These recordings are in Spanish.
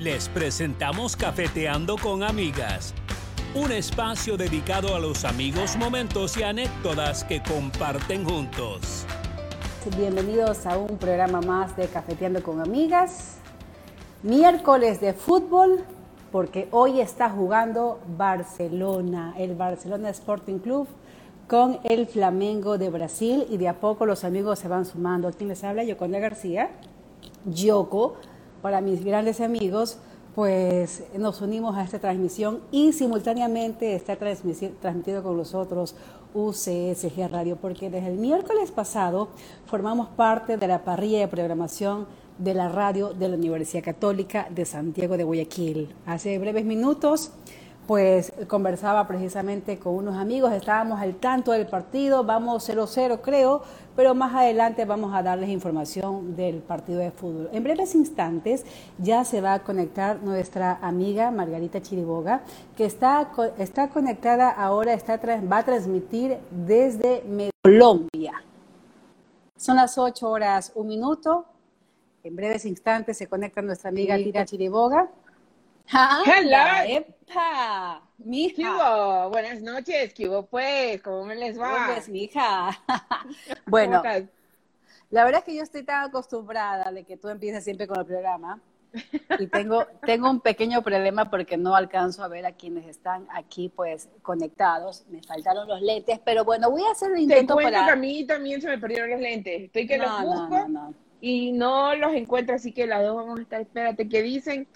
Les presentamos Cafeteando con Amigas, un espacio dedicado a los amigos, momentos y anécdotas que comparten juntos. Bienvenidos a un programa más de Cafeteando con Amigas. Miércoles de fútbol, porque hoy está jugando Barcelona, el Barcelona Sporting Club con el Flamengo de Brasil y de a poco los amigos se van sumando. ¿A quién les habla? Yoconda García. Yoko, para mis grandes amigos, pues nos unimos a esta transmisión y simultáneamente está transmitido con nosotros UCSG Radio, porque desde el miércoles pasado formamos parte de la parrilla de programación de la radio de la Universidad Católica de Santiago de Guayaquil. Hace breves minutos pues conversaba precisamente con unos amigos, estábamos al tanto del partido, vamos 0-0 creo, pero más adelante vamos a darles información del partido de fútbol. En breves instantes ya se va a conectar nuestra amiga Margarita Chiriboga, que está, está conectada ahora, está, va a transmitir desde Colombia. Son las 8 horas, un minuto. En breves instantes se conecta nuestra amiga Tira Chiriboga. Hola, ¡Epa! Mija. Buenas noches, ¿qué hubo pues? ¿Cómo me les va? Pues, mija. bueno, la verdad es que yo estoy tan acostumbrada de que tú empieces siempre con el programa y tengo, tengo un pequeño problema porque no alcanzo a ver a quienes están aquí pues conectados. Me faltaron los lentes, pero bueno, voy a hacer un intento Te cuento que a mí también se me perdieron los lentes. Estoy que los busco y no los encuentro, así que las dos vamos a estar, espérate, ¿qué dicen?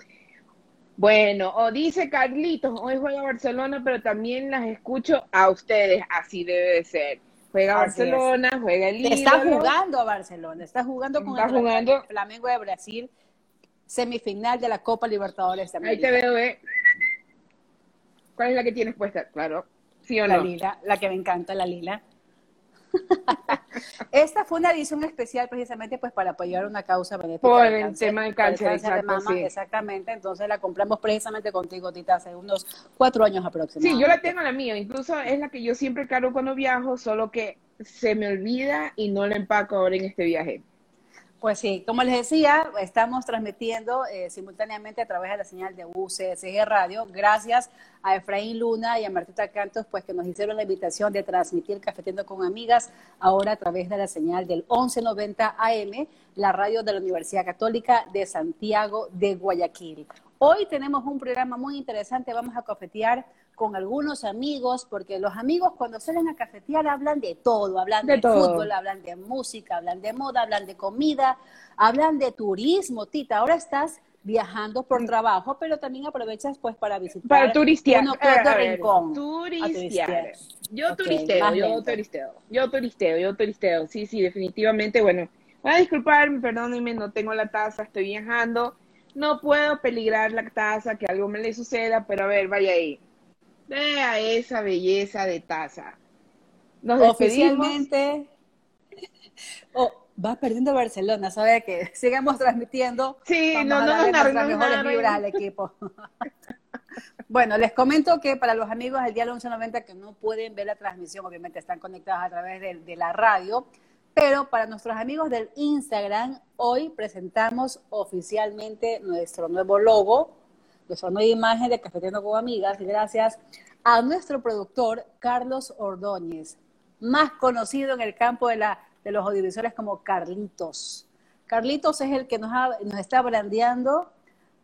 Bueno, o dice Carlitos, hoy juega Barcelona, pero también las escucho a ustedes, así debe de ser. Juega Barcelona, juega el Está jugando a Barcelona, está jugando con el Flamengo de Brasil, semifinal de la Copa Libertadores de América. Ahí te veo, ¿eh? ¿Cuál es la que tienes puesta? Claro, ¿sí o la lila, la que me encanta, la lila. Esta fue una edición especial precisamente pues para apoyar una causa benéfica. Por el tema del cáncer, exactamente. Entonces la compramos precisamente contigo, Tita, hace unos cuatro años aproximadamente. Sí, yo la tengo la mía. Incluso es la que yo siempre cargo cuando viajo, solo que se me olvida y no la empaco ahora en este viaje. Pues sí, como les decía, estamos transmitiendo eh, simultáneamente a través de la señal de UCSG Radio. Gracias a Efraín Luna y a Martita Cantos, pues que nos hicieron la invitación de transmitir Cafetiendo con Amigas, ahora a través de la señal del 1190 AM, la radio de la Universidad Católica de Santiago de Guayaquil. Hoy tenemos un programa muy interesante, vamos a cafetear con algunos amigos, porque los amigos cuando salen a cafetear hablan de todo, hablan de, fútbol, hablan de música, hablan de moda, hablan de comida, hablan de turismo, Tita. Ahora estás viajando por mm. trabajo, pero también aprovechas pues para visitar para turistear, uno rincón. Turistear. Yo turisteo, yo turisteo, yo turisteo, yo turisteo. Sí, sí, definitivamente, bueno, voy a disculparme, perdónenme, no tengo la taza, estoy viajando, no puedo peligrar la taza, que algo me le suceda, pero a ver, vaya ahí. Vea esa belleza de taza. Nos Oficialmente. Oh, va perdiendo Barcelona, sabe que sigamos transmitiendo. Sí, no, no nos las mejores vibras al equipo. bueno, les comento que para los amigos del día 1190 que no pueden ver la transmisión, obviamente están conectados a través de, de la radio, pero para nuestros amigos del Instagram, hoy presentamos oficialmente nuestro nuevo logo, que son una imagen de Cafeteando con Amigas, gracias a nuestro productor Carlos Ordóñez, más conocido en el campo de, la, de los audiovisuales como Carlitos. Carlitos es el que nos, nos está brandeando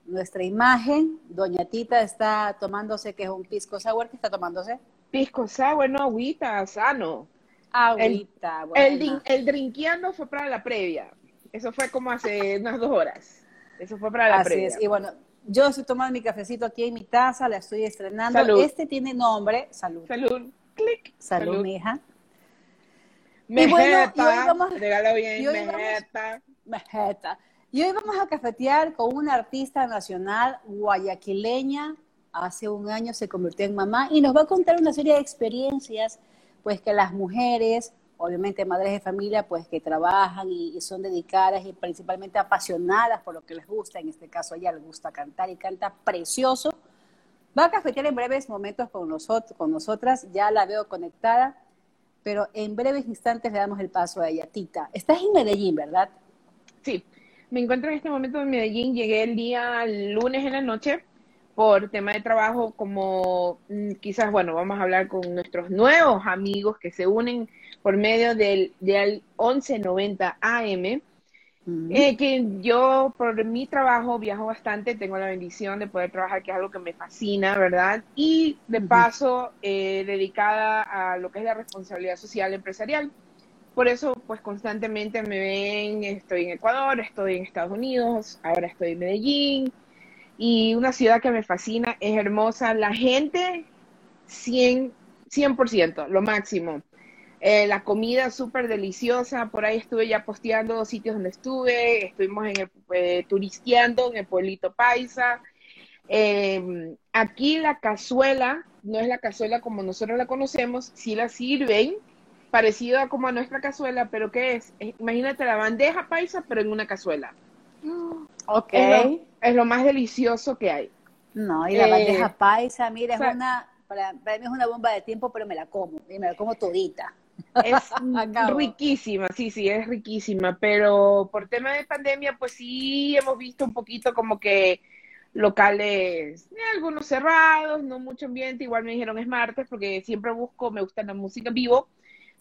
nuestra imagen. Doña Tita está tomándose, que es un pisco sour, ¿qué está tomándose? Pisco sour, no, agüita, sano. Agüita, el, el, el drinkeando fue para la previa. Eso fue como hace unas dos horas. Eso fue para la previa. Así es, y bueno, yo estoy tomando mi cafecito aquí en mi taza, la estoy estrenando. Este tiene nombre, salud. Salud, clic. Salud, mi hija. y bueno, y hoy vamos, bien, y hoy Y hoy vamos a cafetear con una artista nacional guayaquileña. Hace un año se convirtió en mamá y nos va a contar una serie de experiencias, pues que las mujeres obviamente madres de familia pues que trabajan y, son dedicadas y principalmente apasionadas por lo que les gusta, en este caso a ella le gusta cantar y canta precioso. Va a cafetear en breves momentos con, nosotros, con nosotras, ya la veo conectada, pero en breves instantes le damos el paso a ella. Tita, estás en Medellín, ¿verdad? Sí, Me encuentro en este momento en Medellín. Llegué el día lunes en la noche por tema de trabajo, como mm, quizás, bueno, vamos a hablar con nuestros nuevos amigos que se unen por medio del, del 1190 AM. Eh, que yo por mi trabajo viajo bastante, tengo la bendición de poder trabajar, que es algo que me fascina, ¿verdad? Y de paso, eh, dedicada a lo que es la responsabilidad social empresarial. Por eso, pues constantemente me ven, estoy en Ecuador, estoy en Estados Unidos, ahora estoy en Medellín, y una ciudad que me fascina, es hermosa, la gente 100%, 100% lo máximo. Eh, la comida súper deliciosa, por ahí estuve ya posteando dos sitios donde estuve, estuvimos en el, eh, turisteando en el pueblito Paisa. Em, aquí la cazuela, no es la cazuela como nosotros la conocemos, sí la sirven, parecida como a nuestra cazuela, pero ¿qué es? Imagínate la bandeja paisa, pero en una cazuela. Ok. Es lo, más delicioso que hay. No, y la eh, bandeja paisa, mira, es una, para, para, mí es una bomba de tiempo, pero me la como, y me la como todita. Es riquísima, sí, sí, es riquísima, pero por tema de pandemia, pues sí hemos visto un poquito como que locales, eh, algunos cerrados, no mucho ambiente, igual me dijeron es martes porque siempre busco, me gusta la música vivo,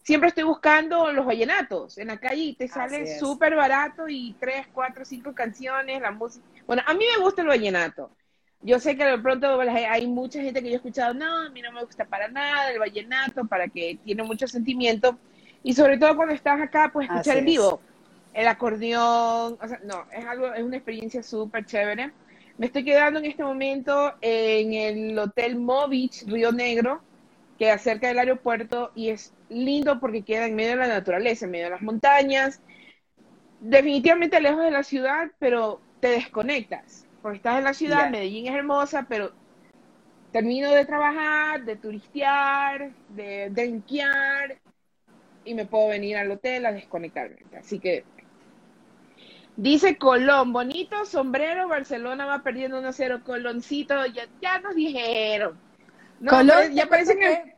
siempre estoy buscando los vallenatos en la calle y te sale súper barato y tres, cuatro, cinco canciones, la música, bueno, a mí me gusta el vallenato, yo sé que de pronto hay mucha gente que yo he escuchado, no, a mí no me gusta para nada el vallenato, para que tiene mucho sentimiento. Y sobre todo cuando estás acá, pues escuchar en vivo. El acordeón, o sea, no, es algo, es una experiencia súper chévere. Me estoy quedando en este momento en el Hotel Movich Río Negro, que es cerca del aeropuerto, y es lindo porque queda en medio de la naturaleza, en medio de las montañas. Definitivamente lejos de la ciudad, pero te desconectas porque estás en la ciudad, Medellín es hermosa, pero termino de trabajar, de turistear, de drinkear y me puedo venir al hotel a desconectarme. Así que dice Colón, bonito sombrero, Barcelona va perdiendo 1-0, Coloncito, ya, ya nos dijeron. Colón, ya parece que...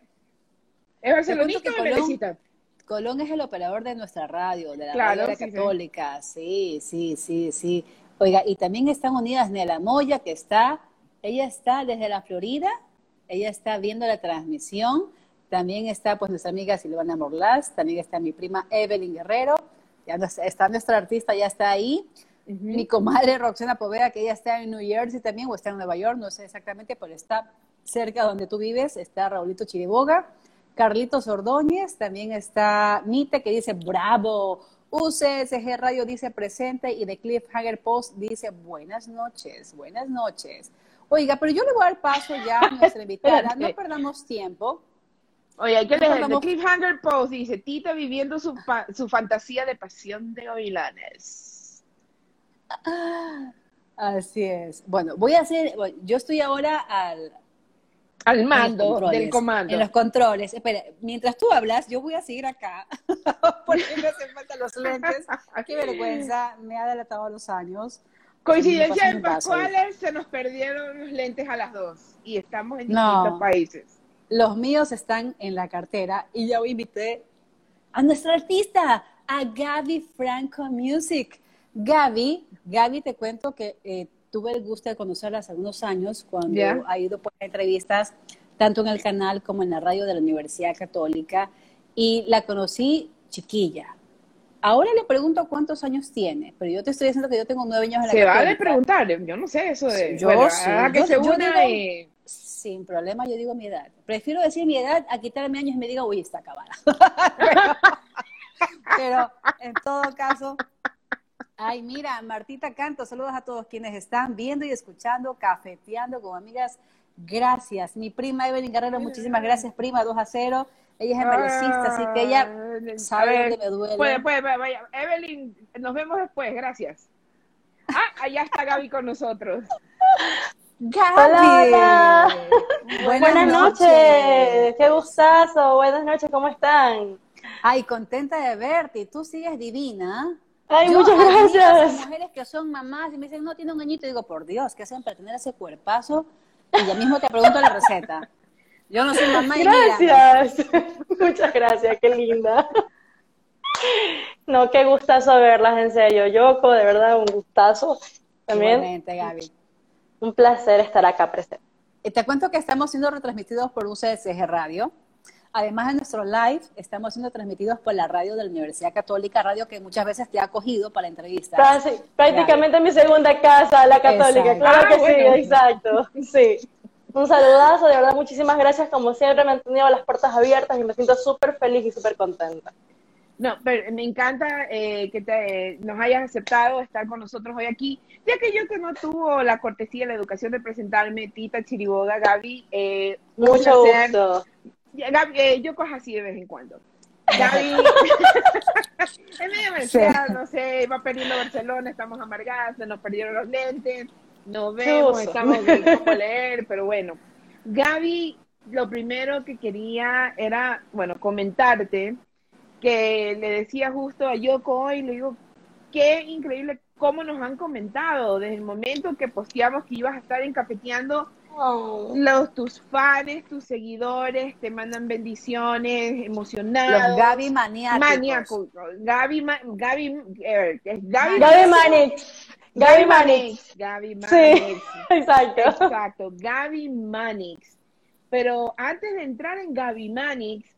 ¿Es barcelonista o Colón, Colón es el operador de nuestra radio, de la radio católica, sí, sí, sí, sí. Oiga, y también están unidas Nela Moya, que está, ella está desde la Florida, ella está viendo la transmisión, también está pues nuestra amiga Silvana Morlas, también está mi prima Evelyn Guerrero, ya está nuestra artista, ya está ahí, mi comadre Roxana Poveda, que ella está en New Jersey también, o está en Nueva York, no sé exactamente, pero está cerca donde tú vives, está Raulito Chiriboga, Carlitos Ordóñez, también está Mite, que dice, bravo, UCSG Radio dice presente y The Cliffhanger Post dice buenas noches, buenas noches. Oiga, pero yo le voy a dar paso ya a nuestra invitada, no perdamos tiempo. Oye, hay que leer, The Cliffhanger Post dice, Tita viviendo su, su fantasía de pasión de Oilanes. Así es. Bueno, voy a hacer, yo estoy ahora al, al mando del comando. En los controles. Espera, mientras tú hablas, yo voy a seguir acá. porque me hacen falta los lentes. Qué vergüenza, me ha delatado los años. Coincidencia en Pascuales, se nos perdieron los lentes a las dos y estamos en distintos países. Los míos están en la cartera y ya invité a nuestra artista, a Gaby Franco Music. Gaby, Gaby, te cuento que eh, tuve el gusto de conocerla hace algunos años cuando ha ido por entrevistas tanto en el canal como en la radio de la Universidad Católica y la conocí chiquilla. Ahora le pregunto cuántos años tiene, pero yo te estoy diciendo que yo tengo nueve años en la Se vale preguntar, yo no sé eso de... Yo que se digo, Sin problema, yo digo mi edad. Prefiero decir mi edad a quitarme años y me diga, uy, está acabada. pero en todo caso, Ay, mira, Martita Canto, saludos a todos quienes están viendo y escuchando, cafeteando con amigas. Gracias. Mi prima Evelyn Guerrero, muchísimas gracias, prima, 2 a 0. Ella es emerecista, así que ella sabe dónde me duele. Puede, puede, vaya. Evelyn, nos vemos después, gracias. Ah, allá está Gaby con nosotros. Gaby. Hola, Buenas, noches. Qué gustazo. Buenas noches, ¿cómo están? Ay, contenta de verte. Tú sigues divina. Ay, muchas gracias. mujeres que son mamás y me dicen, no, tiene un añito. Y digo, por Dios, ¿qué hacen para tener ese cuerpazo? Y ya mismo te pregunto la receta. Yo no soy mamá y Gracias. Muchas gracias, qué linda. No, qué gustazo verlas, en serio. Yoko, de verdad, un gustazo. También. Igualmente, Gaby. Un placer estar acá presente. Y te cuento que estamos siendo retransmitidos por UCSG Radio. Además de nuestro live, estamos siendo transmitidos por la radio de la Universidad Católica, radio que muchas veces te ha acogido para entrevistas. Casi, prácticamente mi segunda casa, la Católica, claro que sí, exacto. Sí. Un saludazo, de verdad, muchísimas gracias. Como siempre, me han tenido las puertas abiertas y me siento súper feliz y súper contenta. No, pero me encanta eh, que te, nos hayas aceptado estar con nosotros hoy aquí, ya que yo que no tuvo la cortesía, la educación de presentarme, Tita Chiriboga, Gaby. Eh, Mucho gusto. Eh, yo cojo así de vez en cuando. Gaby, es medio merced, no sé, va perdiendo Barcelona, estamos amargadas, se nos perdieron los lentes, nos vemos, estamos viendo cómo leer, pero bueno. Gaby, lo primero que quería era, bueno, comentarte que le decía justo a Yoko hoy, le digo, qué increíble cómo nos han comentado desde el momento que posteamos que ibas a estar encafeteando. Oh. Los, tus fans, tus seguidores te mandan bendiciones, emocionados. Los Gaby maníacos. Maníacos. Gaby, Gaby, eh, Gaby, Gaby Manix. Gaby Manix. Gaby Manix. Sí, exacto. Exacto, Gaby Manix. Pero antes de entrar en Gaby Manix,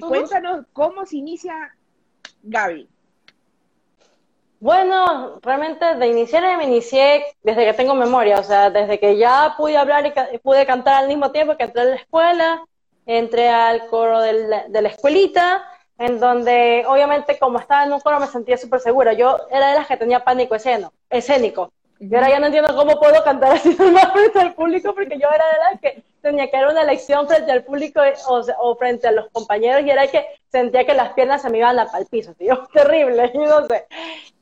cuéntanos cómo se inicia Gaby. Bueno, realmente de iniciar me inicié desde que tengo memoria, o sea, desde que ya pude hablar y pude cantar al mismo tiempo que entré a la escuela, entré al coro de la, escuelita, en donde obviamente como estaba en un coro me sentía súper segura. Yo era de las que tenía pánico escénico. Y ahora ya no entiendo cómo puedo cantar así normal frente al público, porque yo era de las que tenía que dar una lección frente al público o, frente a los compañeros, y era que sentía que las piernas se me iban al piso, tío, terrible, yo no sé.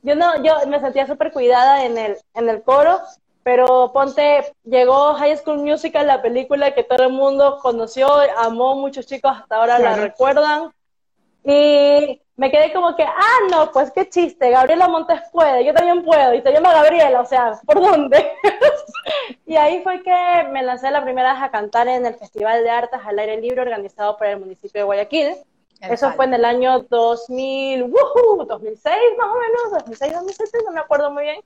Yo, no, yo me sentía súper cuidada en el, en el coro, pero ponte, llegó High School Musical, la película que todo el mundo conoció, amó, muchos chicos hasta ahora la recuerdan, y me quedé como que, ah, no, pues qué chiste, Gabriela Montes puede, yo también puedo, y se llama Gabriela, o sea, ¿por dónde? y ahí fue que me lancé la primera vez a cantar en el Festival de Artes al aire libre organizado por el municipio de Guayaquil. Eso fue en el año 2000, uh, 2006 más o menos, 2006, 2007, no me acuerdo muy bien.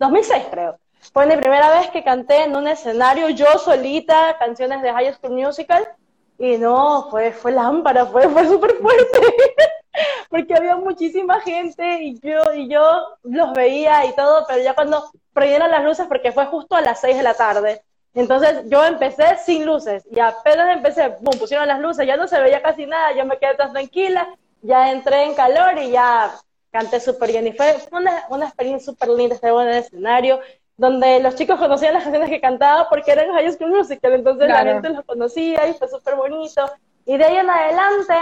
2006 creo. Fue mi primera vez que canté en un escenario yo solita canciones de High School Musical y no, fue, fue lámpara, fue, fue súper fuerte, porque había muchísima gente y yo, y yo los veía y todo, pero ya cuando prendieron las luces, porque fue justo a las 6 de la tarde, entonces yo empecé sin luces y apenas empecé, boom, pusieron las luces, ya no se veía casi nada, yo me quedé tan tranquila, ya entré en calor y ya canté súper bien. Y fue una, una experiencia súper linda estar en el escenario donde los chicos conocían las canciones que cantaba porque eran High School Musical, entonces la gente los conocía y fue súper bonito. Y de ahí en adelante,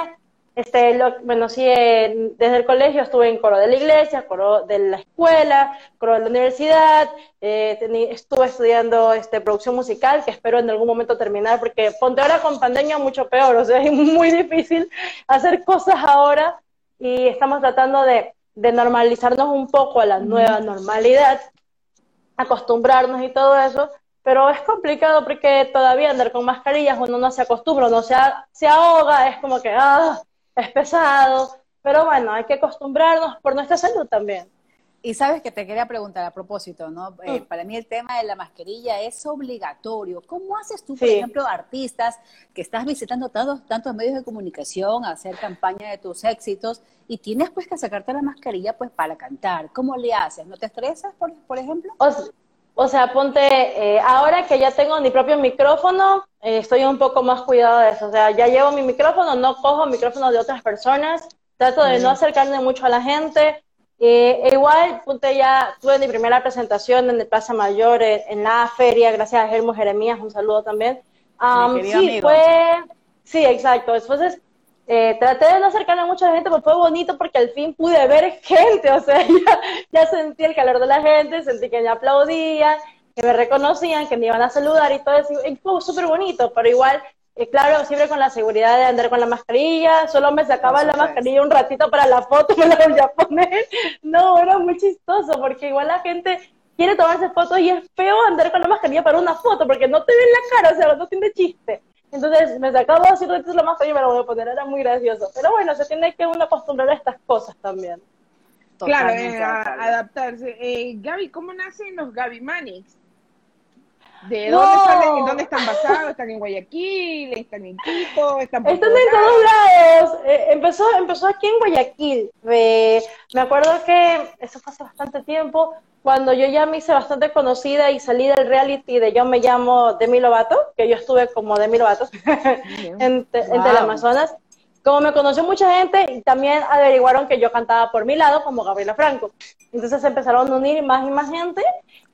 este, lo, bueno, sí, desde el colegio estuve en coro de la iglesia, coro de la escuela, coro de la universidad, eh, estuve estudiando este, producción musical, que espero en algún momento terminar, porque ponte ahora con pandemia mucho peor, o sea, es muy difícil hacer cosas ahora y estamos tratando de, de normalizarnos un poco a la nueva normalidad acostumbrarnos y todo eso, pero es complicado porque todavía andar con mascarillas uno no se acostumbra, uno se, se ahoga, es como que, ah, es pesado, pero bueno, hay que acostumbrarnos por nuestra salud también. Y sabes que te quería preguntar a propósito, ¿no? Eh, mm. para mí el tema de la mascarilla es obligatorio. ¿Cómo haces tú, por ejemplo, artistas que estás visitando tantos, tantos medios de comunicación, a hacer campaña de tus éxitos y tienes pues que sacarte la mascarilla pues para cantar? ¿Cómo le haces? ¿No te estresas, por, por ejemplo? O, sea, ponte, eh, ahora que ya tengo mi propio micrófono, eh, estoy un poco más cuidado de eso. O sea, ya llevo mi micrófono, no cojo micrófono de otras personas, trato de no acercarme mucho a la gente eh, igual, punte ya tuve mi primera presentación en el Plaza Mayor, en la feria, gracias a Germo Jeremías, un saludo también. sí, fue, sí, exacto. Entonces, eh, traté de no acercarme a mucha gente, pero fue bonito porque al fin pude ver gente, o sea, ya, ya sentí el calor de la gente, sentí que me aplaudían, que me reconocían, que me iban a saludar y todo eso, y fue súper bonito, pero igual claro, siempre con la seguridad de andar con la mascarilla, solo me sacaba la mascarilla un ratito para la foto, me la volvía a poner. No, era muy chistoso, porque igual la gente quiere tomarse fotos y es feo andar con la mascarilla para una foto, porque no te ven la cara, o sea, no tiene chiste. Entonces me sacaba así ratitos la mascarilla y me la voy a poner, era muy gracioso. Pero bueno, se tiene que uno acostumbrar a estas cosas también. Claro, adaptarse. Eh, Gaby, ¿cómo nacen los Gaby Manix? ¿De dónde, salen, dónde están basados? ¿Están en Guayaquil? ¿Están en Quito? ¿Están, en todos lados. Eh, empezó, empezó aquí en Guayaquil. me acuerdo que eso fue hace bastante tiempo, cuando yo ya me hice bastante conocida y salí del reality de Yo me llamo Demi Lovato, que yo estuve como Demi Lovato en, en Teleamazonas. Como me conoció mucha gente y también averiguaron que yo cantaba por mi lado como Gabriela Franco. Entonces empezaron a unir más y más gente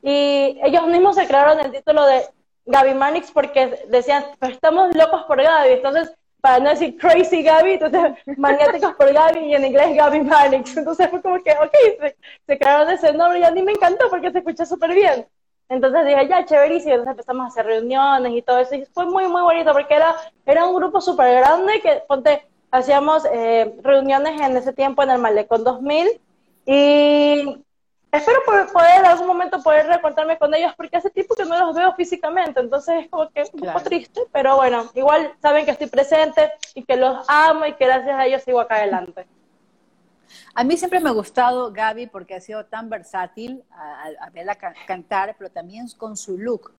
y ellos mismos se crearon el título de Gaby Manix porque decían, estamos locos por Gaby. Entonces, para no decir crazy Gaby, entonces maniáticos por Gaby y en inglés Gaby Manix. Entonces fue como que, ok, se, se crearon ese nombre y a mí me encantó porque se escucha súper bien. Entonces dije, ya, chéverísimo. Entonces empezamos a hacer reuniones y todo eso. Y fue muy, muy bonito porque era, era un grupo súper grande que, ponte, hacíamos eh, reuniones en ese tiempo en el Malecón 2000 y espero poder, en algún momento poder recontarme con ellos porque hace tiempo que no los veo físicamente, entonces es como que un poco triste, pero bueno, igual saben que estoy presente y que los amo y que gracias a ellos sigo acá adelante. A mí siempre me ha gustado Gaby porque ha sido tan versátil a verla cantar, pero también con su look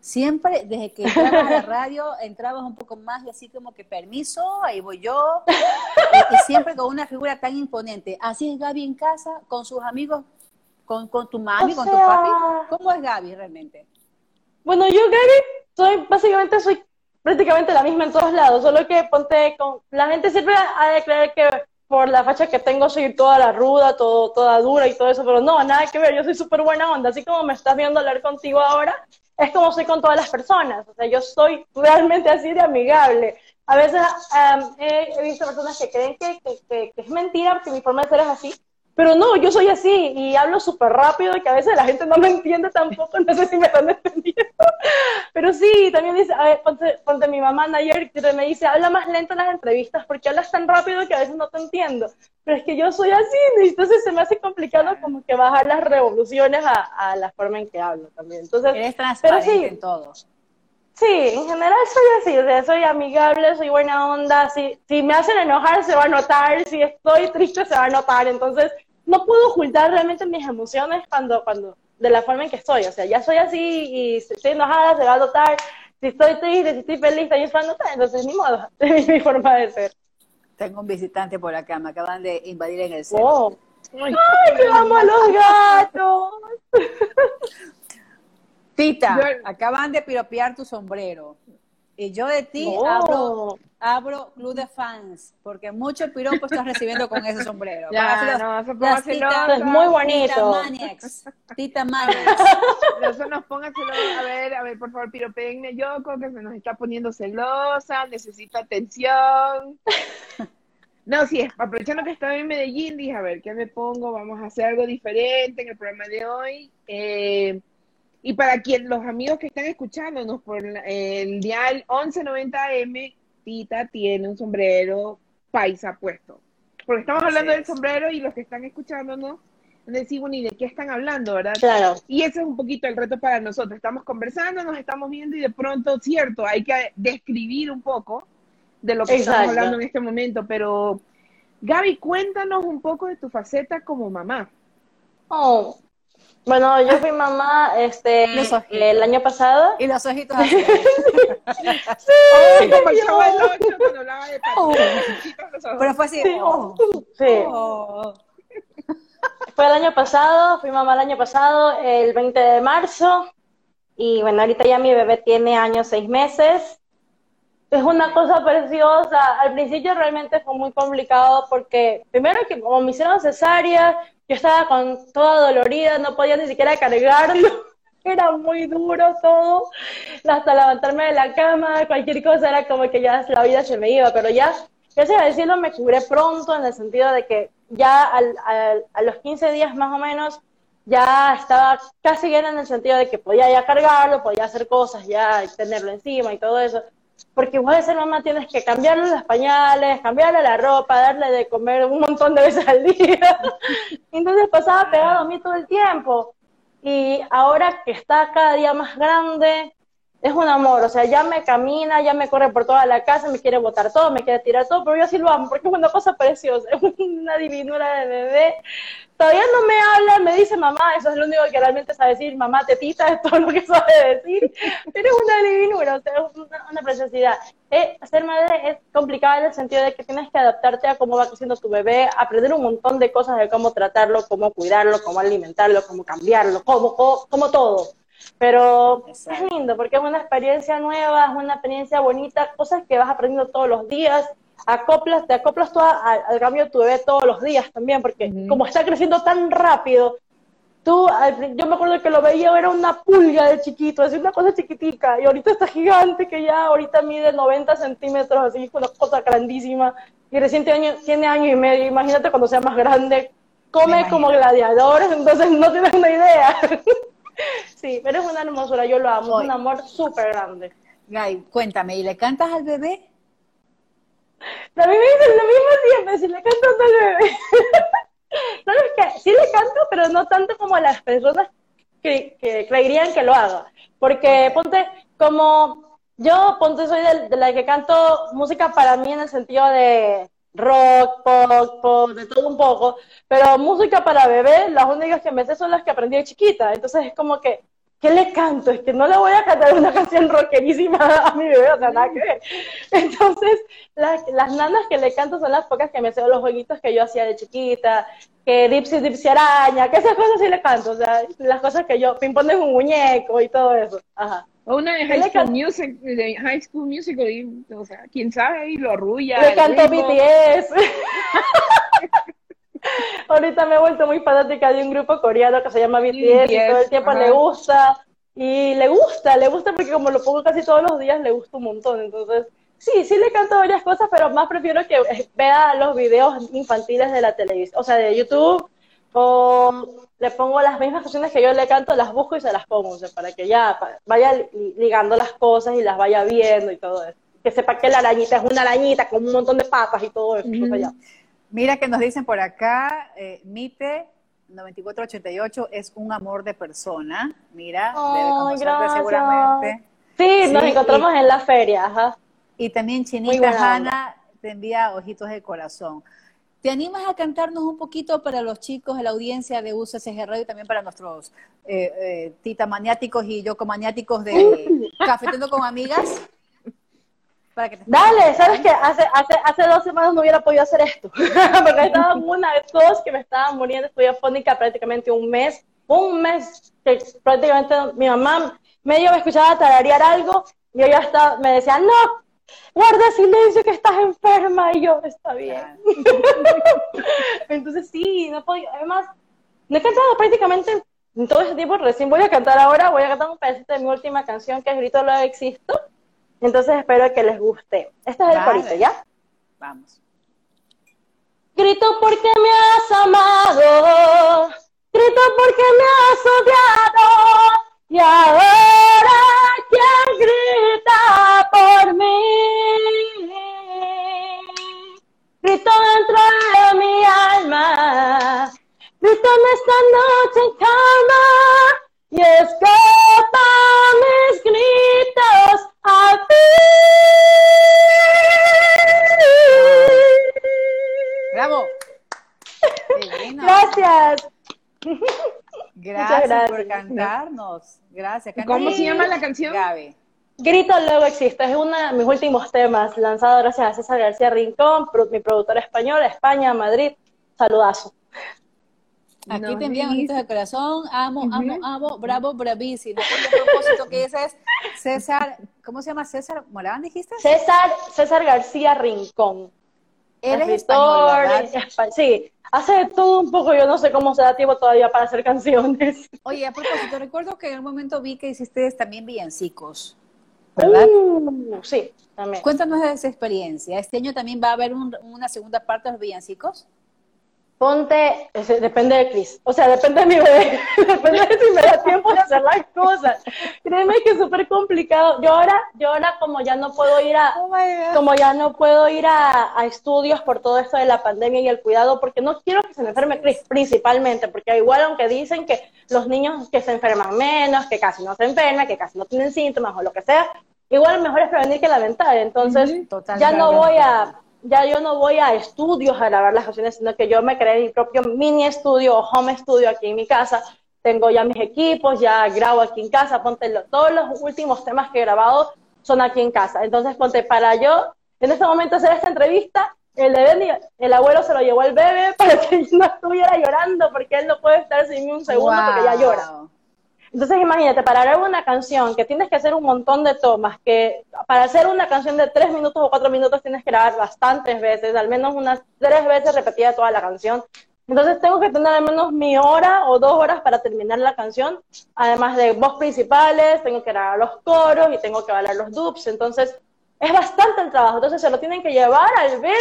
siempre, desde que entrabas a la radio, entrabas un poco más y así como que permiso, ahí voy yo, y, siempre con una figura tan imponente. Así es Gaby en casa, con sus amigos, con, con tu mami, con tu papi. ¿Cómo es Gaby realmente? Bueno, yo Gaby, soy, básicamente soy prácticamente la misma en todos lados, solo que ponte con, la gente siempre ha de creer que por la facha que tengo soy toda la ruda, todo, toda dura y todo eso, pero no, nada que ver, yo soy súper buena onda, así como me estás viendo hablar contigo ahora, es como soy con todas las personas, o sea, yo soy realmente así de amigable. A veces he, visto personas que creen que, que, es mentira, que mi forma de ser es así, pero no, yo soy así y hablo súper rápido y que a veces la gente no me entiende tampoco, no sé si me están entendiendo. Pero sí, también dice, a ver, ponte, mi mamá ayer me dice, habla más lento en las entrevistas porque hablas tan rápido que a veces no te entiendo. Pero es que yo soy así, y entonces se me hace complicado como que bajar las revoluciones a, la forma en que hablo también. Entonces, Eres transparente pero sí, en todo. Sí, en general soy así, o sea, soy amigable, soy buena onda, si, si me hacen enojar se va a notar, si estoy triste se va a notar, entonces no puedo ocultar realmente mis emociones cuando, cuando, de la forma en que estoy. O sea, ya soy así y si estoy enojada, se va a notar. Si estoy triste, si estoy feliz, también se va a notar. Entonces, ni modo, es mi forma de ser. Tengo un visitante por acá, me acaban de invadir en el set. Oh. ¡Ay, ¡Ay amo a los gatos! Tita, acaban de piropear tu sombrero. Y yo de ti abro, abro club de fans, porque mucho piropo estás recibiendo con ese sombrero. Ya, no, eso es muy bonito. Tita Maniacs. Tita Maniacs. Eso nos ponga celosa. A ver, a ver, por favor, piropeenme Yoko, que se nos está poniendo celosa, necesita atención. No, sí, aprovechando que estaba en Medellín, dije, a ver, ¿qué me pongo? Vamos a hacer algo diferente en el programa de hoy. Eh, y para quien, los amigos que están escuchándonos por el dial 1190M, Tita tiene un sombrero paisa puesto. Porque estamos hablando del sombrero y los que están escuchándonos no decimos ni de qué están hablando, ¿verdad? Claro. Y ese es un poquito el reto para nosotros. Estamos conversando, nos estamos viendo y de pronto, cierto, hay que describir un poco de lo que estamos hablando en este momento. Pero, Gaby, cuéntanos un poco de tu faceta como mamá. Oh, bueno, yo fui mamá este el año pasado. Y los ojitos así. sí, como el chavo del cuando hablaba de oh. Pero fue así. Sí. Oh. Oh. Fue el año pasado, fui mamá el año pasado, el 20 de marzo. Y bueno, ahorita ya mi bebé tiene años, seis meses. Es una cosa preciosa. Al principio realmente fue muy complicado porque, primero que como me hicieron cesárea, yo estaba con toda dolorida, no podía ni siquiera cargarlo. Era muy duro todo. Hasta levantarme de la cama, cualquier cosa era como que ya la vida se me iba. Pero ya, gracias a decirlo, me curé pronto en el sentido de que ya a los 15 días más o menos ya estaba casi bien en el sentido de que podía ya cargarlo, podía hacer cosas, ya tenerlo encima y todo eso porque igual de ser mamá tienes que cambiarle los pañales, cambiarle la ropa, darle de comer un montón de veces al día. Entonces pasaba pegado a mí todo el tiempo. Y ahora que está cada día más grande, es un amor, o sea, ya me camina, ya me corre por toda la casa, me quiere botar todo, me quiere tirar todo, pero yo sí lo amo, porque es una cosa preciosa, es una divinura de bebé. Todavía no me habla, me dice mamá, eso es lo único que realmente sabe decir, mamá tetita, es todo lo que sabe decir, pero es una divinura, o sea, es una, preciosidad. Eh, ser madre es complicado en el sentido de que tienes que adaptarte a cómo va creciendo tu bebé, aprender un montón de cosas de cómo tratarlo, cómo cuidarlo, cómo alimentarlo, cómo cambiarlo, cómo, cómo, cómo todo pero es lindo porque es una experiencia nueva, es una experiencia bonita, cosas que vas aprendiendo todos los días, acoplas, te acoplas toda, al, cambio de tu bebé todos los días también, porque como está creciendo tan rápido, tú, yo me acuerdo que lo veía, era una pulga de chiquito, es una cosa chiquitica, y ahorita está gigante, que ya ahorita mide 90 centímetros, así, una cosa grandísima, y recién tiene año, tiene año y medio, imagínate cuando sea más grande, come como gladiador, entonces no tienes una idea. Sí, pero es una hermosura, yo lo amo, es un amor súper grande. Gay, cuéntame, ¿y le cantas al bebé? A mí me dicen lo mismo siempre, si le cantas al bebé. ¿Sabes qué? Sí le canto, pero no tanto como las personas que, que creerían que lo haga. Porque ponte, como yo, ponte, soy de, de, la que canto música para mí en el sentido de rock, pop, pop, de todo un poco, pero música para bebé, las únicas que me sé son las que aprendí de chiquita, entonces es como que, ¿qué le canto? Es que no le voy a cantar una canción rockerísima a mi bebé, o sea, nada que ver. Entonces, las, las nanas que le canto son las pocas que me sé los jueguitos que yo hacía de chiquita, que Dipsy Dipsy Araña, que esas cosas sí le canto, o sea, las cosas que yo, ping pong un muñeco y todo eso, ajá. Una de High School Music, de High School Musical, o sea, quién sabe, y lo arrulla. Le canto BTS. Ahorita me he vuelto muy fanática de un grupo coreano que se llama BTS, y todo el tiempo le gusta. Y le gusta, le gusta porque como lo pongo casi todos los días, le gusta un montón. Entonces, sí, sí le canto varias cosas, pero más prefiero que vea los videos infantiles de la televisión, o sea, de YouTube o le pongo las mismas canciones que yo le canto, las busco y se las pongo, o sea, para que ya vaya ligando las cosas y las vaya viendo y todo eso. Que sepa que la arañita es una arañita con un montón de patas y todo eso. Mira que nos dicen por acá, eh, Mite 9488 es un amor de persona. Mira, debe conocerte seguramente. Sí, nos encontramos en la feria, ajá. Y también Chinita Hanna te envía ojitos de corazón. ¿Te animas a cantarnos un poquito para los chicos de la audiencia de UCSG Radio y también para nuestros eh, eh, tita maniáticos y yoco maniáticos de Cafetendo con Amigas? Dale, sabes que hace, hace, hace dos semanas no hubiera podido hacer esto, porque estaba una de dos que me estaban muriendo, estoy afónica prácticamente un mes, un mes que prácticamente mi mamá medio me escuchaba tararear algo y yo ya estaba, me decía, no, guarda silencio que estás enferma. Y yo, está bien. Entonces sí, no podía, además, no he cantado prácticamente en todo ese tiempo, recién voy a cantar ahora, voy a cantar un pedacito de mi última canción que es Grito lo existo, entonces espero que les guste. Este es el corito, ¿ya? Vamos. Grito porque me has amado, grito porque me has odiado, y ahora quien grita por mí. Grito dentro de mi alma, grito en esta noche en calma y escapa mis gritos a ti. Bravo. Gracias. Gracias, por cantarnos. Gracias. ¿Cómo se llama la canción? Gaby. Grito luego existe, es uno de mis últimos temas, lanzado gracias a César García Rincón, mi productor español, España, Madrid. Saludazo. Aquí te envían ojitos de corazón, amo, amo, amo, bravo, bravísimo. Un propósito que ese es César, ¿cómo se llama? César Morán, dijiste? César, César García Rincón. Eres español, Sí, hace todo un poco, yo no sé cómo se da tiempo todavía para hacer canciones. Oye, a propósito, recuerdo que en un momento vi que hiciste también villancicos, ¿verdad? Uh, sí, también. Cuéntanos de esa experiencia. ¿Este año también va a haber una segunda parte de los villancicos? ponte, depende de Chris, o sea, depende de mi bebé, depende de si me da tiempo de hacer las cosas. Créeme que es súper complicado. Yo ahora, yo ahora como ya no puedo ir a, oh como ya no puedo ir a, a, estudios por todo esto de la pandemia y el cuidado, porque no quiero que se me enferme Chris, principalmente, porque igual aunque dicen que los niños que se enferman menos, que casi no se enferman, que casi no tienen síntomas o lo que sea, igual mejor es prevenir que lamentar. Entonces, ya no voy a ya yo no voy a estudios a grabar las canciones, sino que yo me creé mi propio mini estudio o home studio aquí en mi casa. Tengo ya mis equipos, ya grabo aquí en casa, ponte todos los últimos temas que he grabado son aquí en casa. Entonces, ponte para yo en este momento hacer esta entrevista, el bebé, el abuelo se lo llevó al bebé para que no estuviera llorando, porque él no puede estar sin un segundo porque ya llora. Entonces imagínate, para grabar una canción que tienes que hacer un montón de tomas, que para hacer una canción de tres minutos o cuatro minutos tienes que grabar bastantes veces, al menos unas tres veces repetida toda la canción. Entonces tengo que tener al menos mi hora o dos horas para terminar la canción, además de voz principales, tengo que grabar los coros y tengo que bailar los dubs. Entonces es bastante el trabajo. Entonces se lo tienen que llevar al bebé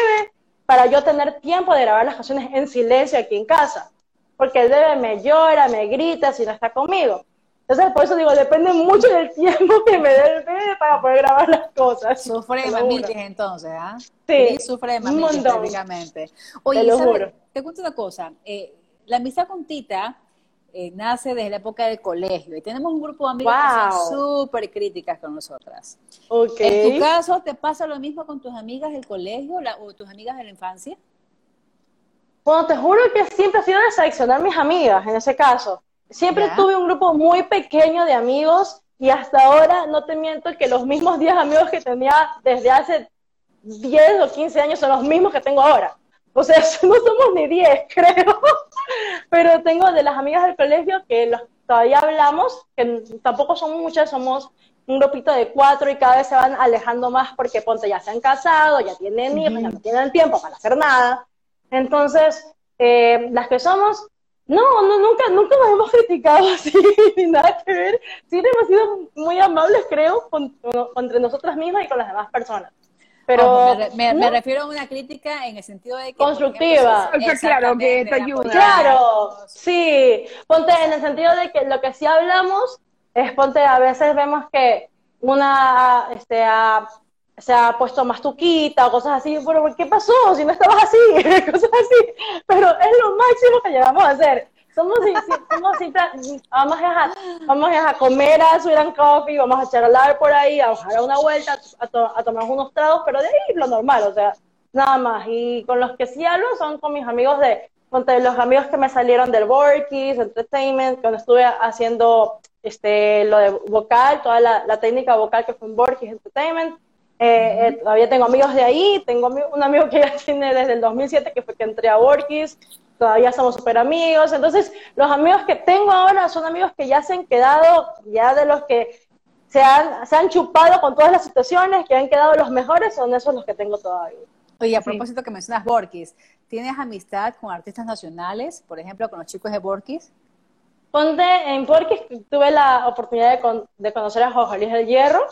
para yo tener tiempo de grabar las canciones en silencio aquí en casa. Porque el bebé me llora, me grita si no está conmigo. Entonces, por eso digo, depende mucho del tiempo que me dé el para poder grabar las cosas. Sufre de mamitis entonces, ¿ah? Sí. Sufre de mamitis prácticamente. Oye, te, lo te cuento una cosa. Eh, la amistad con Tita eh, nace desde la época del colegio y tenemos un grupo de amigas que son súper críticas con nosotras. Okay. ¿En tu caso te pasa lo mismo con tus amigas del colegio o tus amigas de la infancia? Bueno, te juro que siempre ha sido de seleccionar mis amigas en ese caso. Siempre tuve un grupo muy pequeño de amigos y hasta ahora no te miento que los mismos 10 amigos que tenía desde hace 10 o 15 años son los mismos que tengo ahora. O sea, no somos ni 10, creo. Pero tengo de las amigas del colegio que los, todavía hablamos, que tampoco son muchas, somos un grupito de cuatro y cada vez se van alejando más porque ponte ya se han casado, ya tienen hijos, ya no tienen tiempo para hacer nada. Entonces, eh, las que somos, no, no, nunca, nunca nos hemos criticado así, ni nada que ver. Sí hemos sido muy amables, creo, con, entre nosotras mismas y con las demás personas. Pero me, refiero a una crítica en el sentido de que constructiva. claro, que te ayuda. Claro, sí. Ponte en el sentido de que lo que sí hablamos es ponte a veces vemos que una este se ha puesto más tuquita o cosas así, bueno, ¿qué pasó? Si no estabas así, cosas así, pero es lo máximo que llegamos a hacer. Somos, somos vamos a, vamos a comer a Sweet Coffee, vamos a charlar por ahí, a bajar a una vuelta, a, tomar unos tragos, pero de ahí lo normal, o sea, nada más. Y con los que sí hablo son con mis amigos de, con los amigos que me salieron del Borkies, Entertainment, cuando estuve haciendo este, lo de vocal, toda la, la técnica vocal que fue en Borkies Entertainment, eh, eh, todavía tengo amigos de ahí, tengo un amigo que ya tiene desde el 2007, que fue que entré a Workis, todavía somos súper amigos. Entonces, los amigos que tengo ahora son amigos que ya se han quedado, ya de los que se han, se han chupado con todas las situaciones, que han quedado los mejores, son esos los que tengo todavía. Oye, a propósito que mencionas Borkis, ¿tienes amistad con artistas nacionales, por ejemplo, con los chicos de Borkis? Ponte en Borkis tuve la oportunidad de, de conocer a Jorge Luis del Hierro,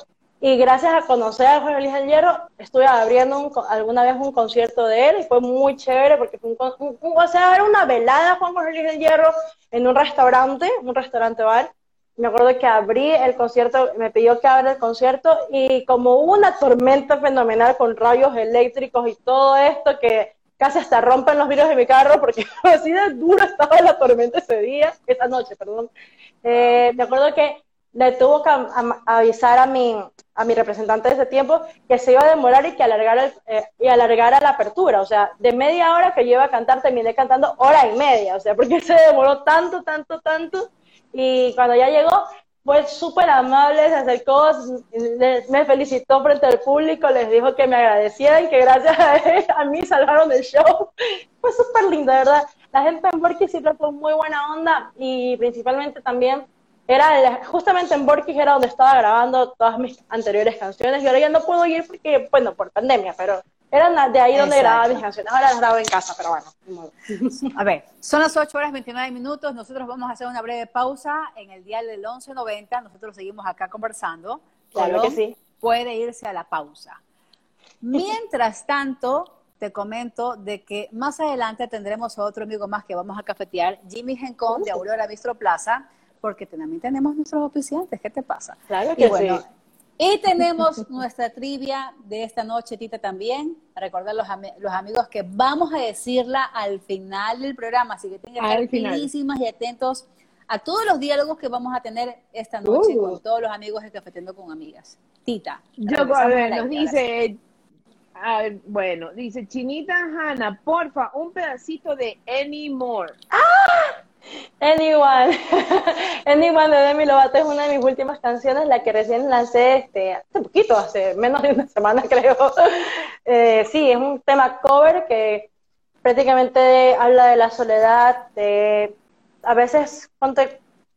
y gracias a conocer a Juan Luis del Hierro, estuve abriendo alguna vez un concierto de él y fue muy chévere porque fue un, o sea, era una velada Juan Luis del Hierro en un restaurante, un restaurante bar. Me acuerdo que abrí el concierto, me pidió que abra el concierto y como hubo una tormenta fenomenal con rayos eléctricos y todo esto que casi hasta rompen los vidrios de mi carro porque así de duro estaba la tormenta ese día, esa noche, perdón. Eh, me acuerdo que le tuvo que avisar a mi, a mi representante de ese tiempo que se iba a demorar y que alargara, eh, y alargara la apertura. O sea, de media hora que yo iba a cantar, terminé cantando hora y media. O sea, porque se demoró tanto, tanto, tanto. Y cuando ya llegó, fue súper amable, se acercó, me felicitó frente al público, les dijo que me agradecieran, que gracias a, él, a mí salvaron el show. Fue súper lindo, verdad. La gente en Borky siempre fue muy buena onda y principalmente también era justamente en Borkis era donde estaba grabando todas mis anteriores canciones y ahora ya no puedo ir porque, bueno, por pandemia, pero eran de ahí donde grababa mis canciones. Ahora las grabo en casa, pero bueno. A ver, son las 8 horas 29 minutos. Nosotros vamos a hacer una breve pausa en el día del 11.90. Nosotros seguimos acá conversando. Claro que sí. Puede irse a la pausa. Mientras tanto, te comento de que más adelante tendremos a otro amigo más que vamos a cafetear, Jimmy Gencón de Aurora Bistro Plaza, porque también tenemos nuestros oficiantes. ¿Qué te pasa? Claro que sí. Y tenemos nuestra trivia de esta noche, Tita, también. Recordar los, los amigos que vamos a decirla al final del programa, así que tienen que estar y atentos a todos los diálogos que vamos a tener esta noche uh. con todos los amigos de Cafetendo con Amigas. Tita. Yo, a ver, nos dice, bueno, dice Chinita Hanna, porfa, un pedacito de Anymore. ¡Ah! Anyone. Anyone de Demi Lovato es una de mis últimas canciones, la que recién lancé este, hace poquito, hace menos de una semana creo. Eh, sí, es un tema cover que prácticamente habla de la soledad, de a veces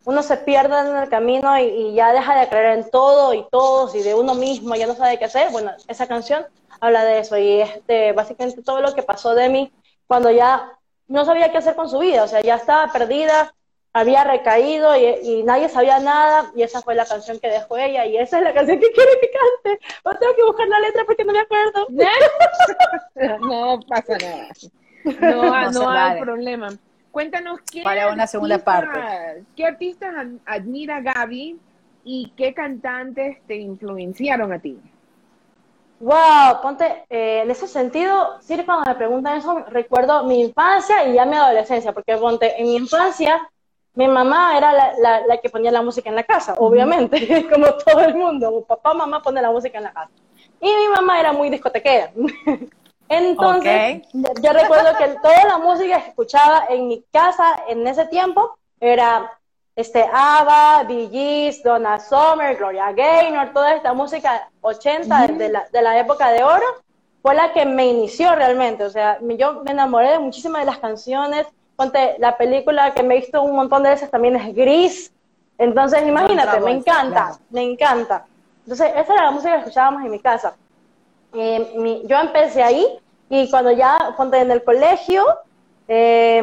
uno se pierde en el camino y, ya deja de creer en todo y todos y de uno mismo, ya no sabe qué hacer. Bueno, esa canción habla de eso y este, básicamente todo lo que pasó de mí cuando ya no sabía qué hacer con su vida, o sea, ya estaba perdida, había recaído y, nadie sabía nada y esa fue la canción que dejó ella y esa es la canción que quiere que cante. No tengo que buscar la letra porque no me acuerdo. no pasa nada. No, no, hay problema. Cuéntanos qué para una segunda parte. ¿Qué artistas admira Gaby y qué cantantes te influenciaron a ti? Wow, ponte, eh, en ese sentido, sí, cuando me preguntan eso, recuerdo mi infancia y ya mi adolescencia, porque ponte, en mi infancia, mi mamá era la, la, que ponía la música en la casa, obviamente, como todo el mundo, papá, mamá pone la música en la casa. Y mi mamá era muy discotequera. Entonces, yo recuerdo que toda la música que escuchaba en mi casa en ese tiempo era este ABBA, Bee Gees, Donna Summer, Gloria Gaynor, toda esta música 80 de, la, de la época de oro, fue la que me inició realmente. O sea, yo me enamoré de muchísimas de las canciones. Ponte, la película que me he visto un montón de veces también es Gris. Entonces, imagínate, me encanta, me encanta. Entonces, esa era la música que escuchábamos en mi casa. Eh, yo empecé ahí y cuando ya, ponte en el colegio, eh,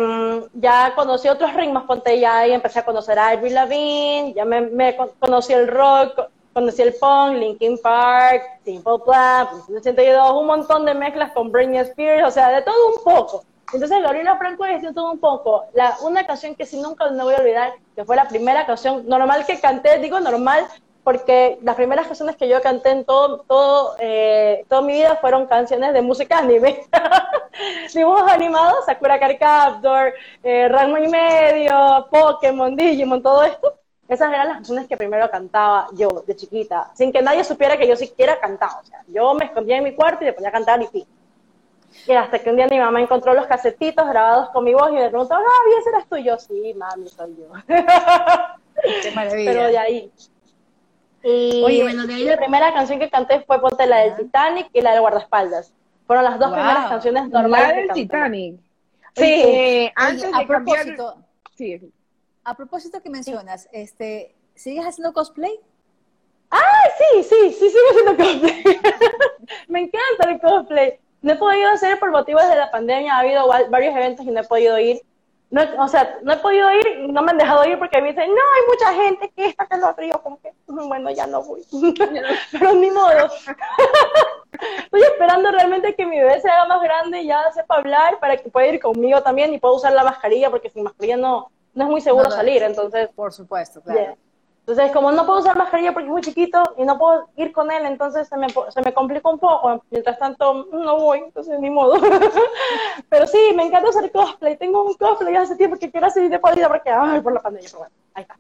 ya conocí otros ritmos, ponte ya y empecé a conocer a Avril Lavigne, ya me, me, conocí el rock, conocí el punk, Linkin Park, Simple Plan, 82, un montón de mezclas con Britney Spears, o sea, de todo un poco. Entonces, Gabriela Franco es de todo un poco. La, una canción que sí nunca no voy a olvidar, que fue la primera canción normal que canté, digo normal, porque las primeras canciones que yo canté en todo, todo, eh, toda mi vida fueron canciones de música anime. Dibujos animados, Sakura Card Captor, eh, Ranma y medio, Pokémon, Digimon, todo esto. Esas eran las canciones que primero cantaba yo de chiquita, sin que nadie supiera que yo siquiera cantaba. O sea, yo me escondía en mi cuarto y le ponía a cantar y fin. Y hasta que un día mi mamá encontró los casetitos grabados con mi voz y me preguntó, ah, ¿y ese eras tú? yo, sí, mami, soy yo. Qué maravilla. Pero de ahí, y Oye, bueno, de ahí la primera canción que canté fue Ponte la del Titanic y la del Guardaespaldas. Fueron las dos primeras canciones normales. La del Titanic. Sí, antes a propósito, sí. A propósito que mencionas, este, ¿sigues haciendo cosplay? Ah, sí, sí, sí sigo haciendo cosplay. Me encanta el cosplay. No he podido hacer por motivos de la pandemia, ha habido varios eventos y no he podido ir no, o sea, no he podido ir, no me han dejado ir porque me dicen, no, hay mucha gente que está que lo río, como que, bueno, ya no voy. Pero ni modo. Estoy esperando realmente que mi bebé se haga más grande y ya sepa hablar para que pueda ir conmigo también y pueda usar la mascarilla porque sin mascarilla no, no es muy seguro salir, entonces. Por supuesto, claro. Entonces, como no puedo usar mascarilla porque es muy chiquito y no puedo ir con él, entonces se me, se me complica un poco. Mientras tanto, no voy, entonces ni modo. pero sí, me encanta hacer cosplay. Tengo un cosplay hace tiempo que quiero hacer de vida porque, ay, por la pandemia, pero bueno, ahí está.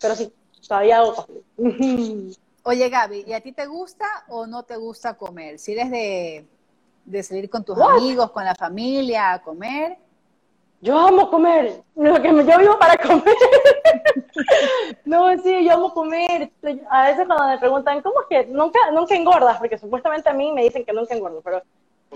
Pero sí, todavía hago cosplay. Oye, Gaby, ¿y a ti te gusta o no te gusta comer? Si eres de, de salir con tus amigos, con la familia, a comer, yo amo comer, lo que yo vivo para comer. no, sí, yo amo comer. A veces cuando me preguntan, ¿cómo es que nunca, nunca engordas? Porque supuestamente a mí me dicen que nunca engordo, pero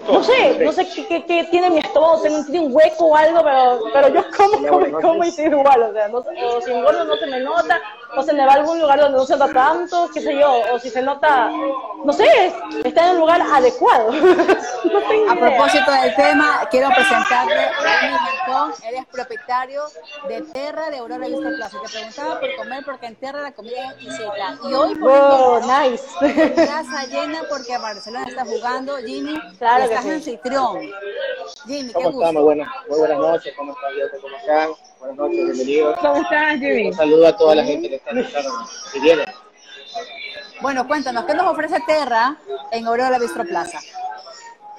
no sé, no sé qué, qué, tiene mi estómago, tengo, tiene un hueco o algo, pero, pero yo como, como, como y sigo igual, o sea, no, o si engordo no se me nota, o se me va a algún lugar donde no se nota tanto, qué sé yo, o si se nota, no sé, está en un lugar adecuado. a propósito del tema, quiero presentarle a Rincón, eres propietario de Terra de Aurora Vista Plaza. Te preguntaba por comer porque en Terra la comida es exquisita. Y hoy por oh, nice. casa llena porque Barcelona está jugando, Jimmy. Claro estás anfitrión. Jimmy, ¿Cómo están? Muy buenas, muy buenas noches. ¿Cómo están, ¿Cómo están? Buenas noches, bienvenidos. ¿Cómo estás, Jimmy? Un saludo a toda la gente que está escuchando y viene. Bueno, cuéntanos, ¿qué nos ofrece Terra en Aurora Bistro Plaza?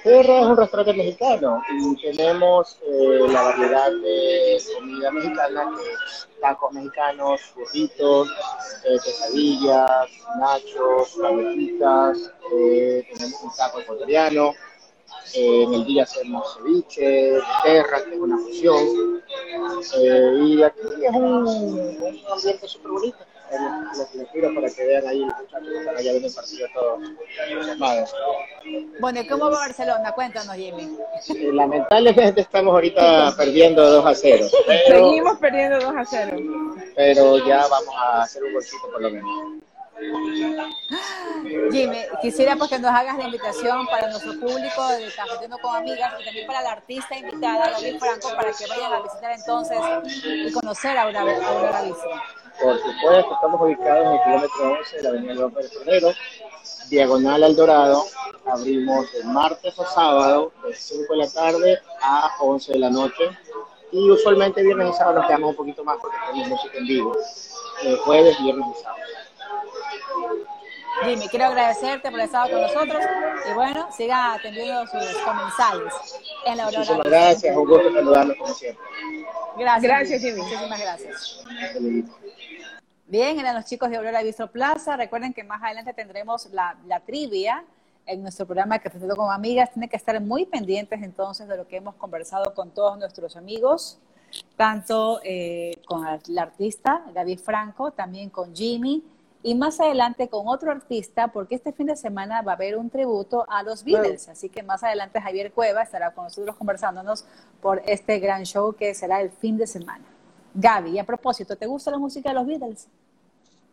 Terra es un restaurante mexicano y tenemos eh, la variedad de comida mexicana, que tacos mexicanos, burritos, eh, quesadillas, nachos, paletitas, eh, tenemos un taco ecuatoriano, en el día hacemos ceviche, terra, que es una fusión, y aquí es un, un ambiente súper bonito les tiro para que vean ahí los muchachos que están allá viendo el partido todos Bueno, ¿cómo va Barcelona? Cuéntanos, Jimmy. Eh, lamentablemente estamos ahorita perdiendo 2 a 0. Seguimos perdiendo 2 a 0. Pero ya vamos a hacer un bolsito por lo menos. Jimmy, quisiera pues que nos hagas la invitación para nuestro público de Cafetiendo con Amigas y también para la artista invitada, Gaby Franco, para que vayan a visitar entonces y conocer a Aurora, Aurora por supuesto, estamos ubicados en el kilómetro 11 de la avenida López Cordero, diagonal al Dorado. Abrimos de martes a sábado, de 5 de la tarde a 11 de la noche. Y usualmente viernes y sábado nos quedamos un poquito más porque tenemos música en vivo. Eh, jueves, viernes y sábado. Jimmy, quiero agradecerte por estar estado con nosotros y bueno, siga atendiendo sus comensales en la Aurora. Muchísimas gracias, un gusto saludarlos como siempre. Gracias, gracias Jimmy. Muchísimas gracias. Bien, eran los chicos de Aurora Bistro Plaza. Recuerden que más adelante tendremos la, trivia en nuestro programa que presento con amigas. Tienen que estar muy pendientes entonces de lo que hemos conversado con todos nuestros amigos, tanto eh, con la artista Gaby Franco, también con Jimmy y más adelante con otro artista, porque este fin de semana va a haber un tributo a los Beatles. Así que más adelante Javier Cueva estará con nosotros conversándonos por este gran show que será el fin de semana. Gaby, a propósito, ¿te gusta la música de los Beatles?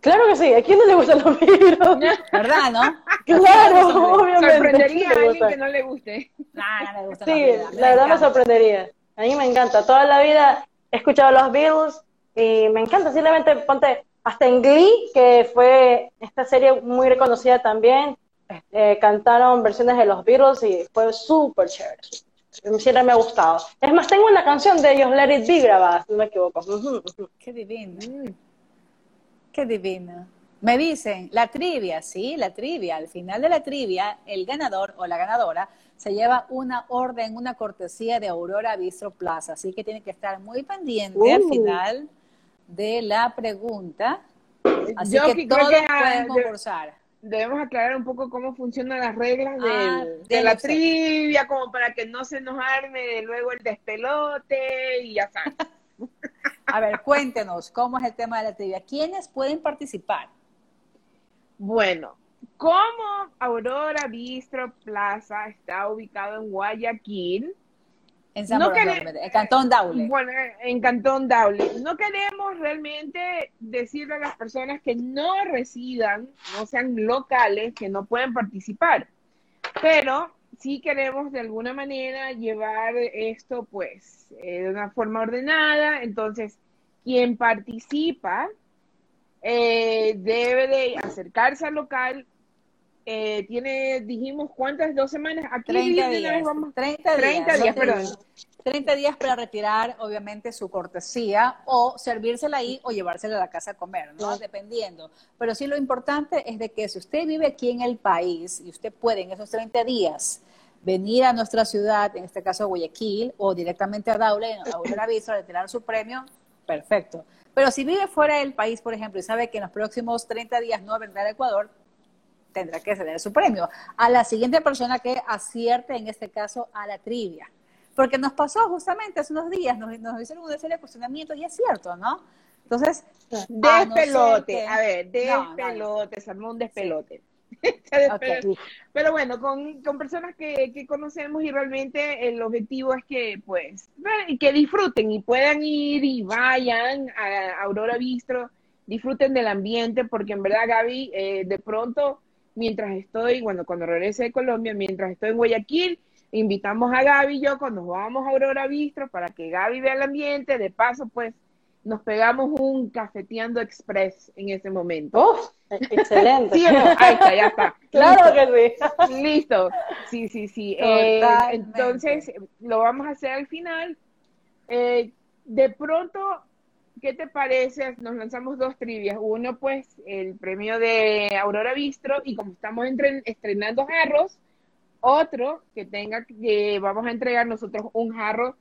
Claro que sí, ¿a quién no le gustan los Beatles? ¿Verdad, no? claro, obviamente. Sorprendería a alguien que no le guste. no le gusta sí, la verdad me sorprendería. A mí me encanta. Toda la vida he escuchado los Beatles y me encanta. Simplemente ponte hasta en Glee, que fue esta serie muy reconocida también, eh, cantaron versiones de los Beatles y fue súper chévere siempre me ha gustado. Es más, tengo una canción de ellos, Let It Be, grabada, si no me equivoco. Qué divino. Mm. Qué divino. Me dicen, la trivia, sí, la trivia. Al final de la trivia, el ganador o la ganadora se lleva una orden, una cortesía de Aurora Bistro Plaza. Así que tiene que estar muy pendiente al uh. final de la pregunta. Así que todos pueden concursar debemos aclarar un poco cómo funcionan las reglas ah, de, la trivia, como para que no se nos arme de luego el despelote y ya sabes. A ver, cuéntenos, ¿cómo es el tema de la trivia? ¿Quiénes pueden participar? Bueno, como Aurora Bistro Plaza está ubicado en Guayaquil, en San no en Cantón Daule. Bueno, en Cantón Daule. No queremos realmente decirle a las personas que no residan, no sean locales, que no pueden participar. Pero sí queremos de alguna manera llevar esto pues eh, de una forma ordenada. Entonces, quien participa eh, debe de acercarse al local, eh, tiene, dijimos, ¿cuántas? ¿Dos semanas? Aquí 30 días. 30 días. 30 días, perdón. 30 días para retirar, obviamente, su cortesía o servírsela ahí o llevársela a la casa a comer, ¿no? Dependiendo. Pero sí lo importante es de que si usted vive aquí en el país y usted puede en esos 30 días venir a nuestra ciudad, en este caso Guayaquil, o directamente a Daule, a un aviso, a retirar su premio, perfecto. Pero si vive fuera del país, por ejemplo, y sabe que en los próximos 30 días no vendrá a Ecuador, tendrá que ceder su premio. A la siguiente persona que acierte, en este caso, a la trivia. Porque nos pasó justamente hace unos días, nos, nos hicieron una serie de cuestionamientos y es cierto, ¿no? Entonces, despelote, a, ver, despelote, se armó un despelote. Pero bueno, con, con personas que, que, conocemos y realmente el objetivo es que pues que disfruten y puedan ir y vayan a Aurora Bistro, disfruten del ambiente, porque en verdad Gaby, eh, de pronto mientras estoy, bueno, cuando regrese de Colombia, mientras estoy en Guayaquil, invitamos a Gaby y yo cuando vamos a Aurora Bistro para que Gaby vea el ambiente, de paso pues nos pegamos un cafeteando express en ese momento. Excelente. ¿Sí Ahí está, ya está. claro que sí. Listo. Sí, sí, sí. Eh, entonces, lo vamos a hacer al final. Eh, de pronto, ¿qué te parece? Nos lanzamos dos trivias. Uno, pues, el premio de Aurora Bistro, y como estamos estrenando jarros, otro que tenga que vamos a entregar nosotros un jarro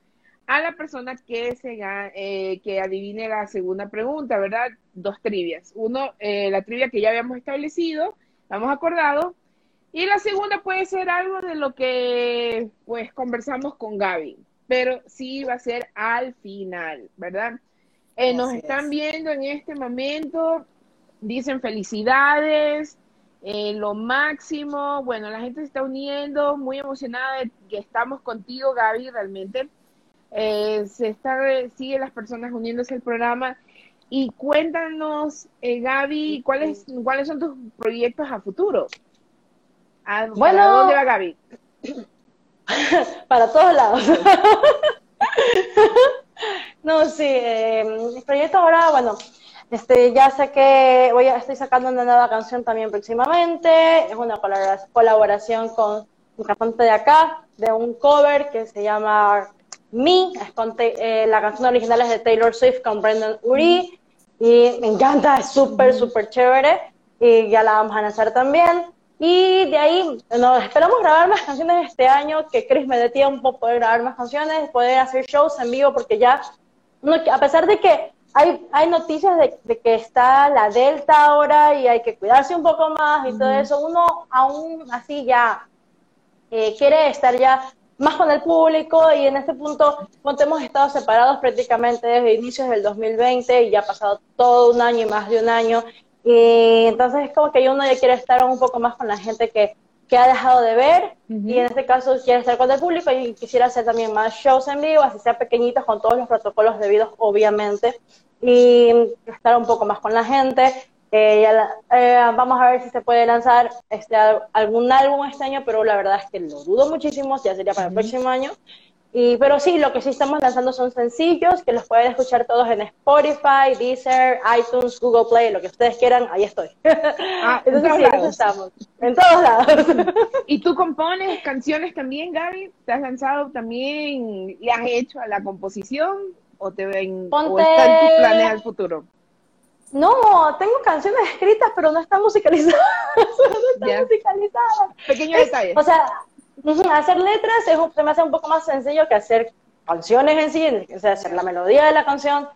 a la persona que se eh, que adivine la segunda pregunta, ¿verdad? Dos trivias. Uno, eh, la trivia que ya habíamos establecido, hemos acordado, y la segunda puede ser algo de lo que pues conversamos con Gaby, pero sí va a ser al final, ¿verdad? Eh, nos están viendo en este momento, dicen felicidades, lo máximo, bueno, la gente se está uniendo, muy emocionada de que estamos contigo, Gaby, realmente eh, se está, sigue las personas uniéndose al programa. Y cuéntanos, eh, Gaby, ¿cuáles, ¿cuáles son tus proyectos a futuro? ¿A, bueno, dónde va Gaby? para todos lados. no, sí, eh, mi proyecto ahora, bueno, este, ya sé que voy a, estoy sacando una nueva canción también próximamente. Es una colaboración con un cantante de acá, de un cover que se llama me, eh, la canción original es de Taylor Swift con Brendan Uri y me encanta, es súper, súper chévere y ya la vamos a lanzar también. Y de ahí nos esperamos grabar más canciones este año, que Chris me dé tiempo poder grabar más canciones, poder hacer shows en vivo, porque ya, a pesar de que hay, hay noticias de, que está la Delta ahora y hay que cuidarse un poco más y todo eso, uno aún así ya eh, quiere estar ya más con el público y en este punto, hemos estado separados prácticamente desde inicios del 2020 y ya ha pasado todo un año y más de un año. Y entonces es como que uno ya quiere estar un poco más con la gente que, que ha dejado de ver y en este caso quiere estar con el público y quisiera hacer también más shows en vivo, así sea pequeñitos con todos los protocolos debidos obviamente y estar un poco más con la gente. Eh, eh, vamos a ver si se puede lanzar este, algún álbum este año, pero la verdad es que lo dudo muchísimo, ya sería para el próximo año. Y, pero sí, lo que sí estamos lanzando son sencillos que los pueden escuchar todos en Spotify, Deezer, iTunes, Google Play, lo que ustedes quieran, ahí estoy. Ah, Entonces sí, estamos, en todos lados. ¿Y tú compones canciones también, Gaby? ¿Te has lanzado también, le has hecho a la composición o te ven, o está en tus planes al futuro? No, tengo canciones escritas, pero no están musicalizadas. no están musicalizadas. Pequeños detalles. O sea, hacer letras es, se me hace un poco más sencillo que hacer canciones en sí, o sea, hacer la melodía de la canción.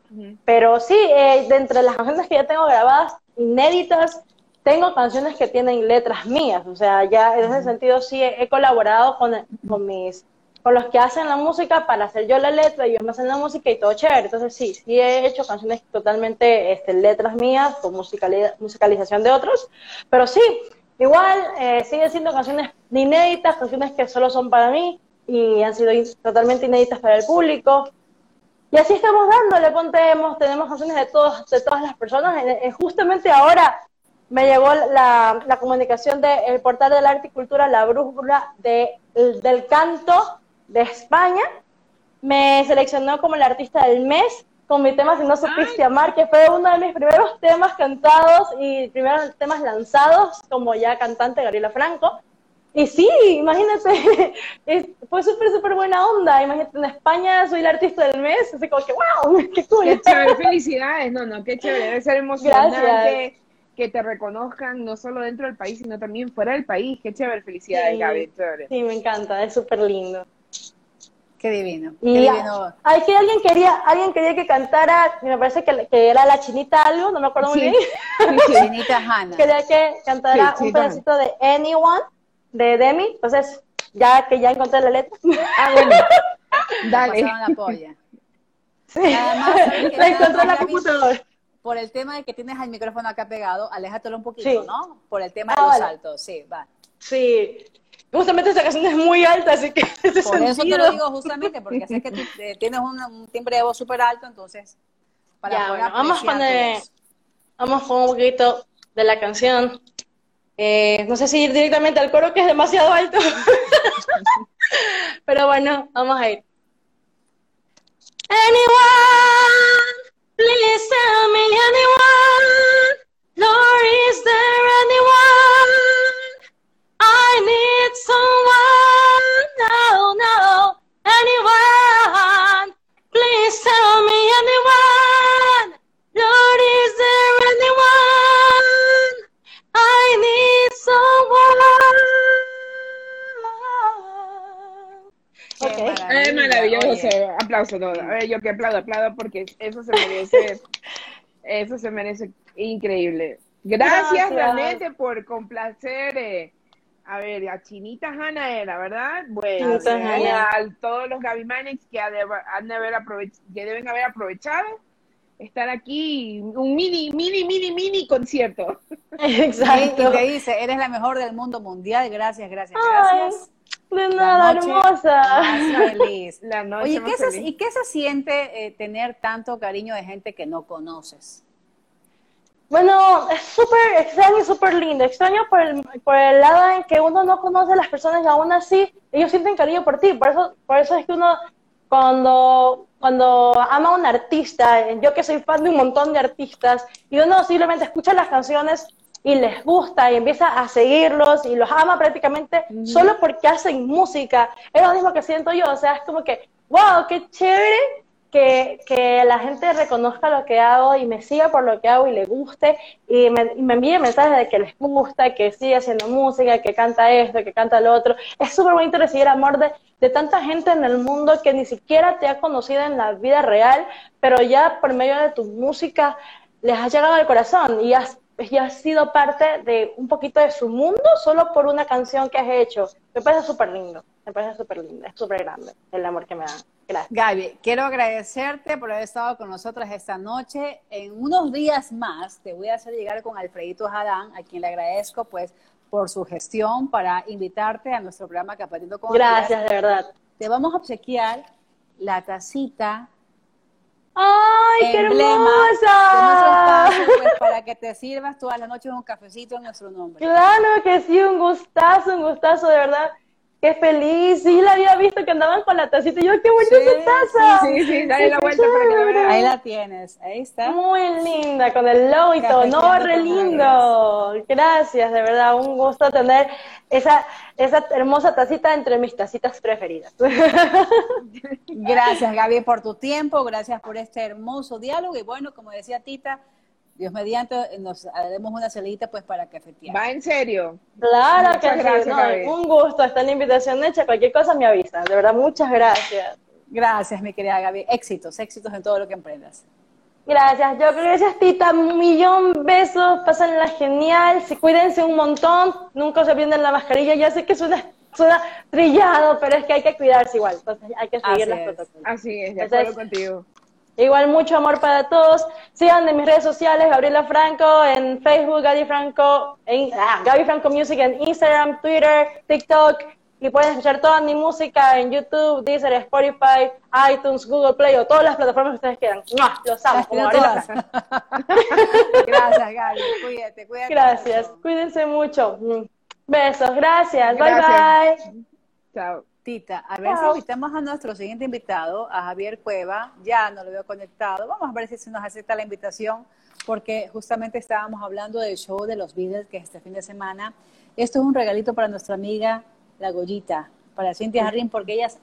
Pero sí, eh, de entre las canciones que ya tengo grabadas, inéditas, tengo canciones que tienen letras mías. O sea, ya en ese sentido sí he, colaborado con, con mis con los que hacen la música para hacer yo la letra y ellos me hacen la música y todo chévere. Entonces sí, sí he hecho canciones totalmente este, letras mías con musicalización de otros, pero sí, igual eh, sigue siendo canciones inéditas, canciones que solo son para mí y han sido totalmente inéditas para el público. Y así estamos dándole, pontemos, tenemos canciones de, todos, de todas las personas. Eh, justamente ahora me llegó la, la comunicación del portal de la arte y cultura, la brújula de, del canto de España, me seleccionó como el artista del mes con mi tema Si no supiste amar, que fue uno de mis primeros temas cantados y primeros temas lanzados como ya cantante Gabriela Franco. Y sí, imagínate, fue súper, súper buena onda. Imagínate, en España soy el artista del mes, así como que, wow, qué cool. Qué chévere, felicidades, no, no, qué chévere, debe ser emocionante que te reconozcan no solo dentro del país, sino también fuera del país. Qué chévere, felicidades, Gaby, Sí, me encanta, es súper lindo. Qué divino. Y divino. Hay que alguien quería, alguien quería que cantara, me parece que, que era la chinita algo, no me acuerdo muy bien. Sí, chinita Hannah. Quería que cantara un pedacito de Anyone de Demi, entonces ya que ya encontré la letra. Ah, bueno. Dale. la polla. Sí. la encontré en la computadora. Por el tema de que tienes el micrófono acá pegado, aléjatelo un poquito, ¿no? Por el tema de ah, los saltos, sí, va. Sí, Justamente esa canción es muy alta, así que... Por eso te lo digo justamente, porque sé que tú eh, tienes un, timbre de voz súper alto, entonces... Para ya, bueno, vamos, con vamos con un poquito de la canción. Eh, no sé si ir directamente al coro, que es demasiado alto. Pero bueno, vamos a ir. Anyone, please tell me anyone, Lord, is there with someone. No, no, anyone. Please tell me anyone. Lord, is there anyone? I need someone. Okay. Es maravilloso. Oye. Eh, aplauso todo. A ver, yo que aplaudo, aplaudo porque eso se merece. eso se merece increíble. Gracias, Gracias. realmente por complacer. Eh a ver, a Chinita Hanna era, ¿verdad? Bueno, a todos los Gaby Manix que, han de haber que deben haber aprovechado estar aquí, un mini, mini, mini, mini concierto. Exacto. Y te dice, eres la mejor del mundo mundial, gracias, gracias, gracias. De nada, hermosa. feliz. La noche Oye, ¿qué se, ¿y qué se siente eh, tener tanto cariño de gente que no conoces? Bueno, es súper extraño y súper lindo. Extraño por el, por el lado en que uno no conoce a las personas y aún así ellos sienten cariño por ti. Por eso, por eso es que uno, cuando, cuando ama a un artista, yo que soy fan de un montón de artistas, y uno simplemente escucha las canciones y les gusta y empieza a seguirlos y los ama prácticamente solo porque hacen música. Es lo mismo que siento yo, o sea, es como que, wow, qué chévere que, que la gente reconozca lo que hago y me siga por lo que hago y le guste y me, envíe mensajes de que les gusta, que sigue haciendo música, que canta esto, que canta lo otro. Es súper bonito recibir amor de, de tanta gente en el mundo que ni siquiera te ha conocido en la vida real, pero ya por medio de tu música les has llegado al corazón y has y has sido parte de un poquito de su mundo solo por una canción que has hecho. Me parece súper lindo, me parece súper lindo, es súper grande el amor que me dan. Gracias. Gaby, quiero agradecerte por haber estado con nosotros esta noche. En unos días más te voy a hacer llegar con Alfredito Jadán, a quien le agradezco pues por su gestión para invitarte a nuestro programa Capatiendo con Gracias, de verdad. Te vamos a obsequiar la tacita ¡Ay, qué hermosa! Pues, para que te sirvas todas las noches un cafecito en nuestro nombre. Claro que sí, un gustazo, un gustazo, de verdad. Qué feliz, sí la había visto que andaban con la tacita y yo, qué bonita sí, taza. Sí, sí, dale la vuelta para que la veas. Ahí la tienes, ahí está. Muy linda, con el logo y todo, no, re lindo. Gracias, de verdad, un gusto tener esa, esa hermosa tacita entre mis tacitas preferidas. Gracias, Gaby, por tu tiempo, gracias por este hermoso diálogo y bueno, como decía Tita, Dios mediante, nos haremos una salida pues para cafetear. ¿Va en serio? Claro que sí. un gusto, está la invitación hecha. Cualquier cosa me avisa. De verdad, muchas gracias. Gracias, mi querida Gaby. Éxitos, éxitos en todo lo que emprendas. Gracias, yo gracias Tita, un millón besos, pásenla genial, si cuídense un montón, nunca se pierden la mascarilla, ya sé que suena, suena trillado, pero es que hay que cuidarse igual, entonces hay que seguir las protocolos. Así es, de acuerdo contigo. Igual mucho amor para todos. Sigan en mis redes sociales, Gabriela Franco, en Facebook, Gaby Franco, en, ah, Gaby Franco Music en Instagram, Twitter, TikTok. Y pueden escuchar toda mi música en YouTube, Deezer, Spotify, iTunes, Google Play o todas las plataformas que ustedes quieran. Los amo, como Gracias, Gaby. Cuídate, cuídate. Gracias. Cuídense mucho. Besos. Gracias. gracias. Bye, bye. Chao. Tita, a ver si invitamos a nuestro siguiente invitado, a Javier Cueva, ya no lo veo conectado, vamos a ver si nos acepta la invitación, porque justamente estábamos hablando del show de los Beatles, que es este fin de semana. Esto es un regalito para nuestra amiga La Goyita, para Cintia Jarrín, porque ella es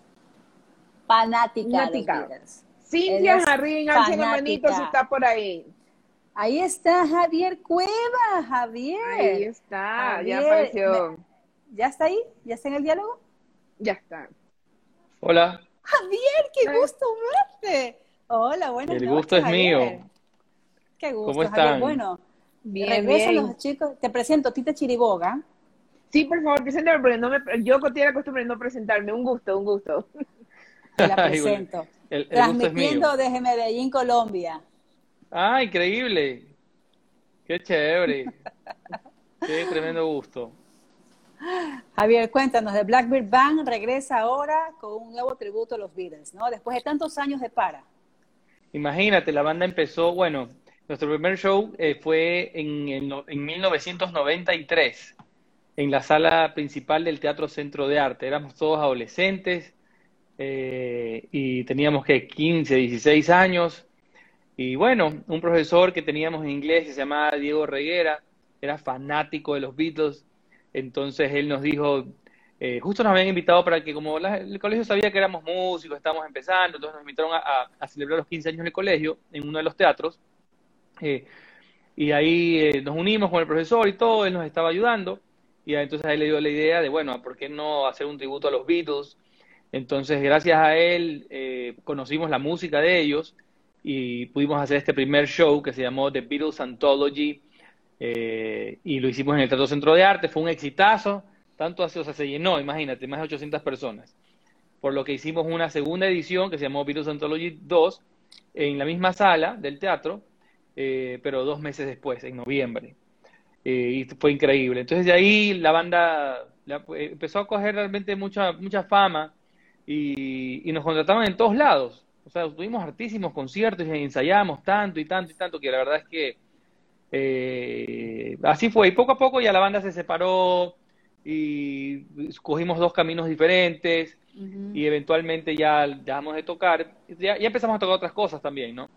fanática, de los Beatles. Cintia Jarrín, al manitos, está por ahí. Ahí está Javier Cueva, Javier. Ahí está, ya apareció. ¿Ya está ahí? ¿Ya está en el diálogo? Ya está. Hola. Javier, qué gusto verte. Hola, buenas El gusto es mío. Qué gusto, ¿Cómo están? Bueno, bien, bien. los chicos. Te presento, Tita Chiriboga. Sí, por favor, preséntame, porque no me, yo tiene la costumbre de no presentarme. Un gusto, un gusto. Te la presento. Transmitiendo desde Medellín, Colombia. Ah, increíble. Qué chévere. Qué tremendo gusto. Javier, cuéntanos, de Blackbird Band regresa ahora con un nuevo tributo a los Beatles, ¿no? Después de tantos años de para. Imagínate, la banda empezó, bueno, nuestro primer show eh, fue en, en, 1993, en la sala principal del Teatro Centro de Arte. Éramos todos adolescentes eh, y teníamos que 15, 16 años. Y bueno, un profesor que teníamos en inglés se llamaba Diego Reguera, era fanático de los Beatles entonces él nos dijo, eh, justo nos habían invitado para que como el colegio sabía que éramos músicos, estábamos empezando, entonces nos invitaron a, celebrar los 15 años del colegio en uno de los teatros. Eh, y ahí eh, nos unimos con el profesor y todo, él nos estaba ayudando. Y entonces ahí le dio la idea de, bueno, ¿por qué no hacer un tributo a los Beatles? Entonces, gracias a él, conocimos la música de ellos y pudimos hacer este primer show que se llamó The Beatles Anthology eh, y lo hicimos en el Teatro Centro de Arte. Fue un exitazo, tanto así, o sea, se llenó, imagínate, más de 800 personas. Por lo que hicimos una segunda edición que se llamó Beatles Anthology 2 en la misma sala del teatro, eh, pero dos meses después, en noviembre. y fue increíble. Entonces, de ahí la banda empezó a coger realmente mucha, mucha fama y, nos contrataban en todos lados. O sea, tuvimos hartísimos conciertos y ensayábamos tanto y tanto y tanto que la verdad es que eh, así fue. Y poco a poco ya la banda se separó y cogimos dos caminos diferentes y eventualmente ya dejamos de tocar. Ya, empezamos a tocar otras cosas también, ¿no?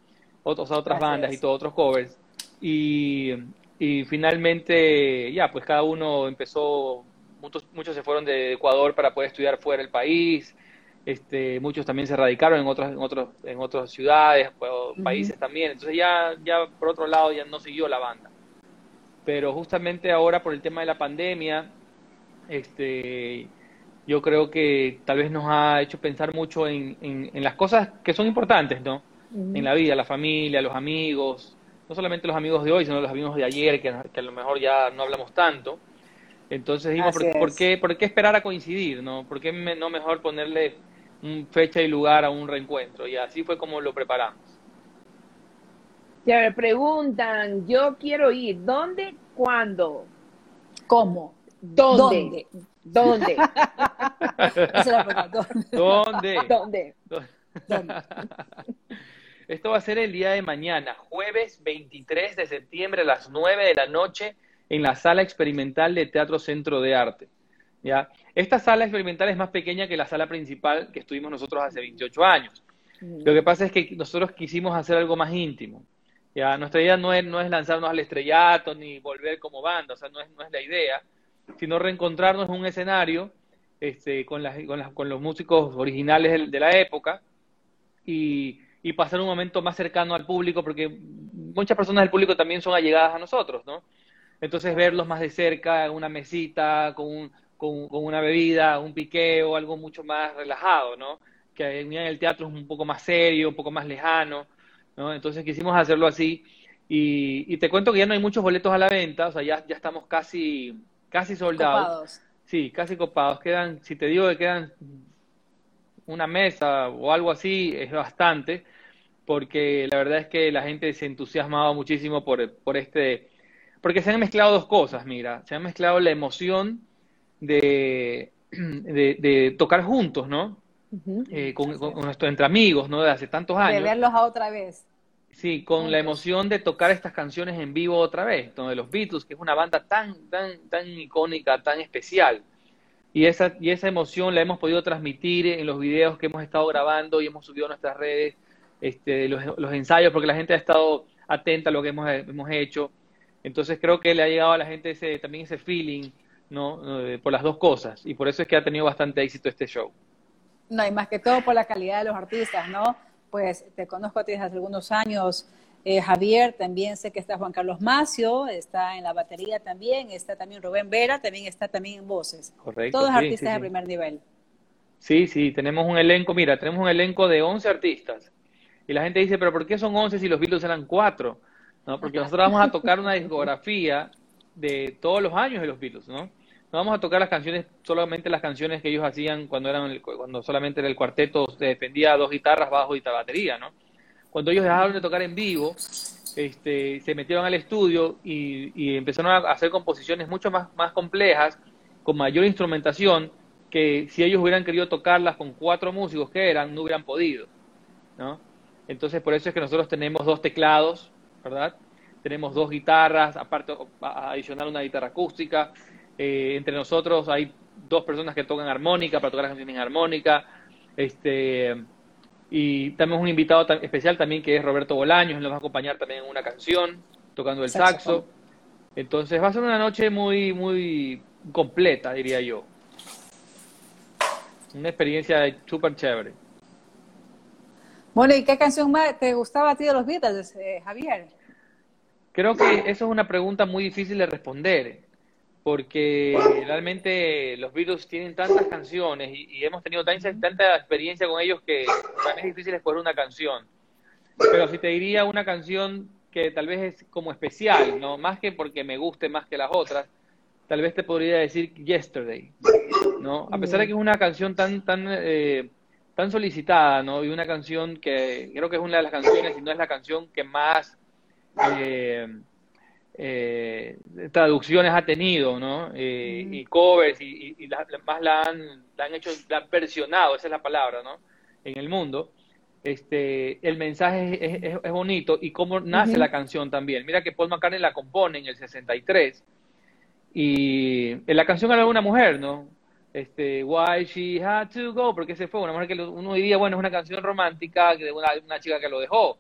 Otros, otras bandas y todos otros covers. Y, y finalmente, ya, pues cada uno empezó, muchos, muchos se fueron de Ecuador para poder estudiar fuera del país este, muchos también se radicaron en otras, en otros, en otras ciudades, países también. Entonces ya, ya por otro lado ya no siguió la banda. Pero justamente ahora por el tema de la pandemia, este, yo creo que tal vez nos ha hecho pensar mucho en, en, las cosas que son importantes, ¿no? En la vida, la familia, los amigos, no solamente los amigos de hoy, sino los amigos de ayer, que, que a lo mejor ya no hablamos tanto. Entonces dijimos, ¿por, qué, ¿por qué esperar a coincidir? ¿no? ¿Por qué no mejor ponerle fecha y lugar a un reencuentro. Y así fue como lo preparamos. Ya me preguntan, yo quiero ir, ¿dónde? ¿Cuándo? ¿Cómo? ¿Dónde? ¿Dónde? ¿Dónde? ¿Dónde? ¿Dónde? Esto va a ser el día de mañana, jueves 23 de septiembre a las 9 de la noche en la sala experimental de Teatro Centro de Arte. ¿Ya? Esta sala experimental es más pequeña que la sala principal que estuvimos nosotros hace 28 años. Lo que pasa es que nosotros quisimos hacer algo más íntimo. ¿ya? Nuestra idea no es, no es lanzarnos al estrellato ni volver como banda, o sea, no es, no es la idea, sino reencontrarnos en un escenario este, con, las, con, las, con los músicos originales de, la época y, y pasar un momento más cercano al público, porque muchas personas del público también son allegadas a nosotros, ¿no? Entonces verlos más de cerca, en una mesita, con un, con, una bebida, un piqueo, algo mucho más relajado, ¿no? Que en el teatro es un poco más serio, un poco más lejano, ¿no? Entonces quisimos hacerlo así. Y, te cuento que ya no hay muchos boletos a la venta, o sea, ya, ya estamos casi, casi soldados. Copados. Sí, casi copados. Quedan, si te digo que quedan una mesa o algo así, es bastante, porque la verdad es que la gente se entusiasmaba muchísimo por, por este, porque se han mezclado dos cosas, mira, se han mezclado la emoción de, de, tocar juntos, ¿no? Eh, con, nuestros entre amigos, ¿no? De hace tantos años. De verlos a otra vez. Sí, con la emoción de tocar estas canciones en vivo otra vez, de los Beatles, que es una banda tan, tan, tan icónica, tan especial. Y esa, y esa emoción la hemos podido transmitir en los videos que hemos estado grabando y hemos subido a nuestras redes, este, los, los ensayos, porque la gente ha estado atenta a lo que hemos, hemos hecho. Entonces creo que le ha llegado a la gente ese, también ese feeling ¿no? Eh, por las dos cosas. Y por eso es que ha tenido bastante éxito este show. No, y más que todo por la calidad de los artistas, ¿no? Pues te conozco a ti desde hace algunos años, eh, Javier, también sé que está Juan Carlos Macio, está en la batería también, está también Rubén Vera, también está también en voces. Correcto. Todos artistas de primer nivel. Sí, sí, tenemos un elenco, mira, tenemos un elenco de 11 artistas. Y la gente dice, pero ¿por qué son 11 si los Beatles eran 4? ¿No? Porque nosotros vamos a tocar una discografía de todos los años de los Beatles, ¿no? No vamos a tocar las canciones, solamente las canciones que ellos hacían cuando eran cuando solamente en el cuarteto se defendía dos guitarras, bajo y batería, ¿no? Cuando ellos dejaron de tocar en vivo, este, se metieron al estudio y, empezaron a hacer composiciones mucho más, más complejas, con mayor instrumentación, que si ellos hubieran querido tocarlas con cuatro músicos que eran, no hubieran podido, ¿no? Entonces, por eso es que nosotros tenemos dos teclados, ¿verdad? Tenemos dos guitarras, aparte adicional una guitarra acústica, eh, entre nosotros hay dos personas que tocan armónica para tocar las canciones en armónica. Este, y tenemos un invitado especial también que es Roberto Bolaños, nos va a acompañar también en una canción, tocando el saxo. Entonces va a ser una noche muy, muy completa, diría yo. Una experiencia súper chévere. Bueno, ¿y qué canción más te gustaba a ti de los Beatles, eh, Javier? Creo que eso es una pregunta muy difícil de responder porque realmente los Beatles tienen tantas canciones y, hemos tenido tanta, tanta, experiencia con ellos que para mí es difícil escoger una canción. Pero si te diría una canción que tal vez es como especial, no más que porque me guste más que las otras, tal vez te podría decir Yesterday, ¿no? A pesar de que es una canción tan tan eh, tan solicitada, ¿no? Y una canción que creo que es una de las canciones, y no es la canción que más eh, eh, traducciones ha tenido, ¿no? Eh, y covers, y, y, más la han, la han hecho, la han versionado, esa es la palabra, ¿no? En el mundo. Este, el mensaje es, es, bonito y cómo nace la canción también. Mira que Paul McCartney la compone en el 63 y en la canción habla de una mujer, ¿no? Este, Why She Had to Go, porque se fue, una mujer que uno diría, bueno, es una canción romántica de una, una chica que lo dejó,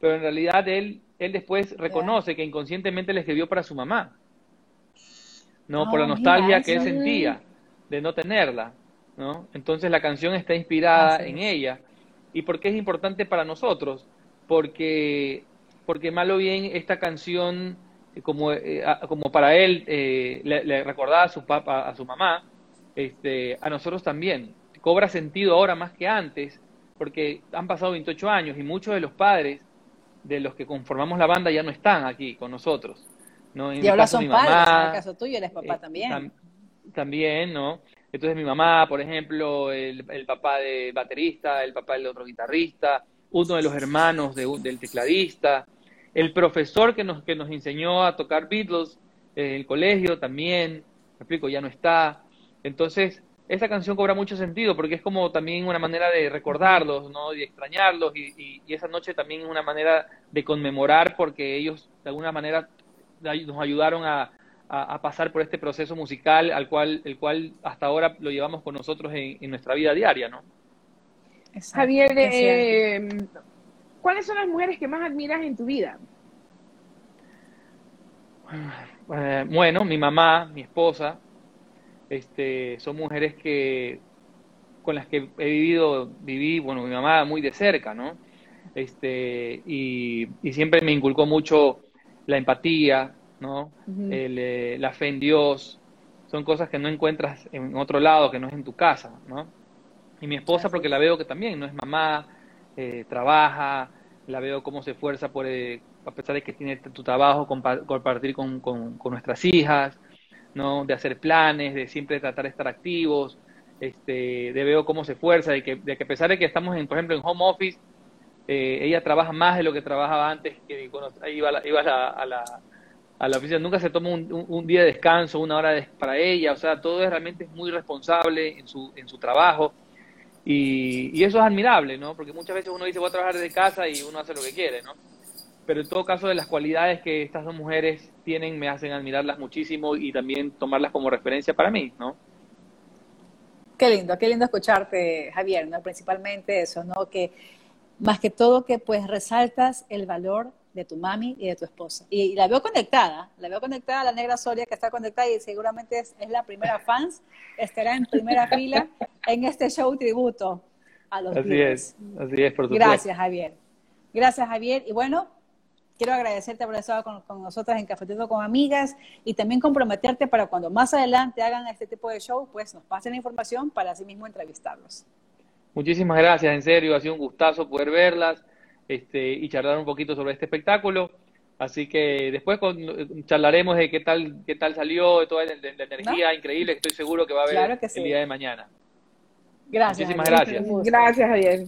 pero en realidad él él después reconoce que inconscientemente le escribió para su mamá. ¿no? Por la oh, nostalgia que él sentía de no tenerla, ¿no? Entonces la canción está inspirada en ella. ¿Y por qué es importante para nosotros? Porque, porque mal o bien esta canción, eh, como, eh, como para él eh, le, recordaba a su papá, a su mamá, este, a nosotros también. Cobra sentido ahora más que antes, porque han pasado 28 años y muchos de los padres de los que conformamos la banda ya no están aquí con nosotros. ¿no? y ahora son padres, en el caso tuyo eres papá eh, también. también, ¿no? Entonces mi mamá, por ejemplo, el, papá de baterista, el papá del otro guitarrista, uno de los hermanos del tecladista, el profesor que nos, que nos enseñó a tocar Beatles en el colegio también, me explico, ya no está. Entonces, esa canción cobra mucho sentido porque es como también una manera de recordarlos, ¿no? Y extrañarlos y, esa noche también es una manera de conmemorar porque ellos de alguna manera nos ayudaron a, pasar por este proceso musical al cual el cual hasta ahora lo llevamos con nosotros en, nuestra vida diaria, ¿no? Javier, eh, ¿cuáles son las mujeres que más admiras en tu vida? Eh, bueno, mi mamá, mi esposa, este, son mujeres que con las que he vivido, viví, bueno, mi mamá muy de cerca, ¿no? Este, y, siempre me inculcó mucho la empatía, ¿no? Eh, la fe en Dios, son cosas que no encuentras en otro lado, que no es en tu casa, ¿no? Y mi esposa, porque la veo que también no es mamá, eh, trabaja, la veo cómo se esfuerza por, eh, a pesar de que tiene tu trabajo, compartir con, con nuestras hijas, ¿no? De hacer planes, de siempre tratar de estar activos, este, de veo cómo se esfuerza, de que, de que a pesar de que estamos, en, por ejemplo, en home office, eh, ella trabaja más de lo que trabajaba antes, que cuando iba, a la, iba a la, a la, oficina, nunca se toma un, día de descanso, una hora para ella, o sea, todo es realmente muy responsable en su, en su trabajo. Y, y, eso es admirable, ¿no? Porque muchas veces uno dice voy a trabajar desde casa y uno hace lo que quiere, ¿no? Pero en todo caso de las cualidades que estas dos mujeres tienen me hacen admirarlas muchísimo y también tomarlas como referencia para mí, ¿no? Qué lindo, qué lindo escucharte, Javier, ¿no? Principalmente eso, ¿no? Que más que todo que pues resaltas el valor de tu mami y de tu esposa. Y, la veo conectada, la veo conectada, la negra Soria que está conectada y seguramente es, la primera fans, estará en primera fila en este show tributo a los Así es, así es, por supuesto. Gracias, Javier. Gracias, Javier. Y bueno, Quiero agradecerte por estar con, con nosotras en Cafetito con Amigas y también comprometerte para cuando más adelante hagan este tipo de show, pues nos pasen la información para así mismo entrevistarlos. Muchísimas gracias, en serio, ha sido un gustazo poder verlas este, y charlar un poquito sobre este espectáculo. Así que después charlaremos de qué tal qué tal salió, de toda la, energía increíble que estoy seguro que va a haber el día de mañana. Gracias. Muchísimas gracias. Gracias, Javier.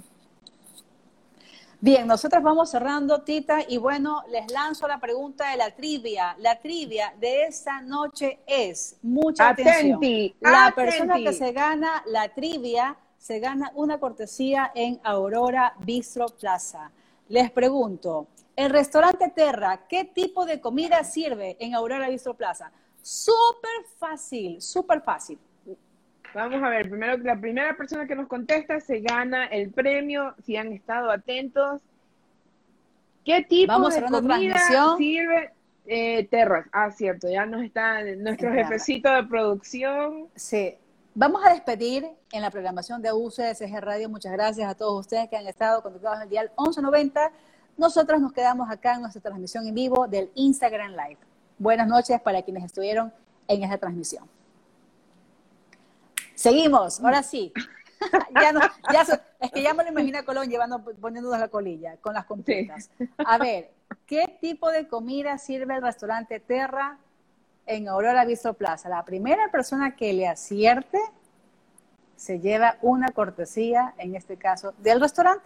Bien, nosotros vamos cerrando, Tita, y bueno, les lanzo la pregunta de la trivia. La trivia de esta noche es, mucha atención, la persona que se gana la trivia se gana una cortesía en Aurora Bistro Plaza. Les pregunto, el restaurante Terra, ¿qué tipo de comida sirve en Aurora Bistro Plaza? Súper fácil, súper fácil. Vamos a ver, primero la primera persona que nos contesta se gana el premio, si han estado atentos. ¿Qué tipo de comida sirve eh, Terras? Ah, cierto, ya nos está nuestro jefecito de producción. Sí. Vamos a despedir en la programación de UCSG Radio. Muchas gracias a todos ustedes que han estado conectados en el dial 1190. Nosotros nos quedamos acá en nuestra transmisión en vivo del Instagram Live. Buenas noches para quienes estuvieron en esta transmisión. Seguimos, ahora sí. ya no, ya es que ya me lo imagino a Colón llevando, poniéndonos la colilla con las completas. A ver, ¿qué tipo de comida sirve el restaurante Terra en Aurora Bistro Plaza? La primera persona que le acierte se lleva una cortesía, en este caso, del restaurante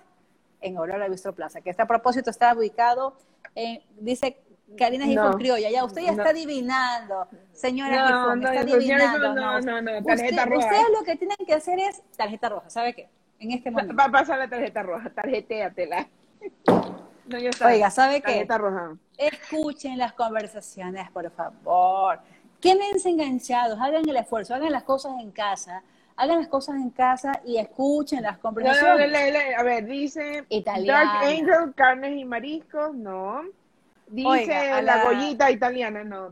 en Aurora Bistro Plaza, que este a propósito está ubicado en, dice Karina Gifón Criolla, ya usted ya está adivinando, señora Gifón, está adivinando. No, no, no, tarjeta roja. Ustedes lo que tienen que hacer es tarjeta roja, ¿sabe qué? En este momento. Va a pasar la tarjeta roja, tarjetéatela. No, Oiga, ¿sabe qué? Tarjeta roja. Escuchen las conversaciones, por favor. Quédense enganchados, hagan el esfuerzo, hagan las cosas en casa hagan las cosas en casa y escuchen las conversaciones. a ver, dice Dark Angel, carnes y mariscos, no. Dice la... gollita italiana, no,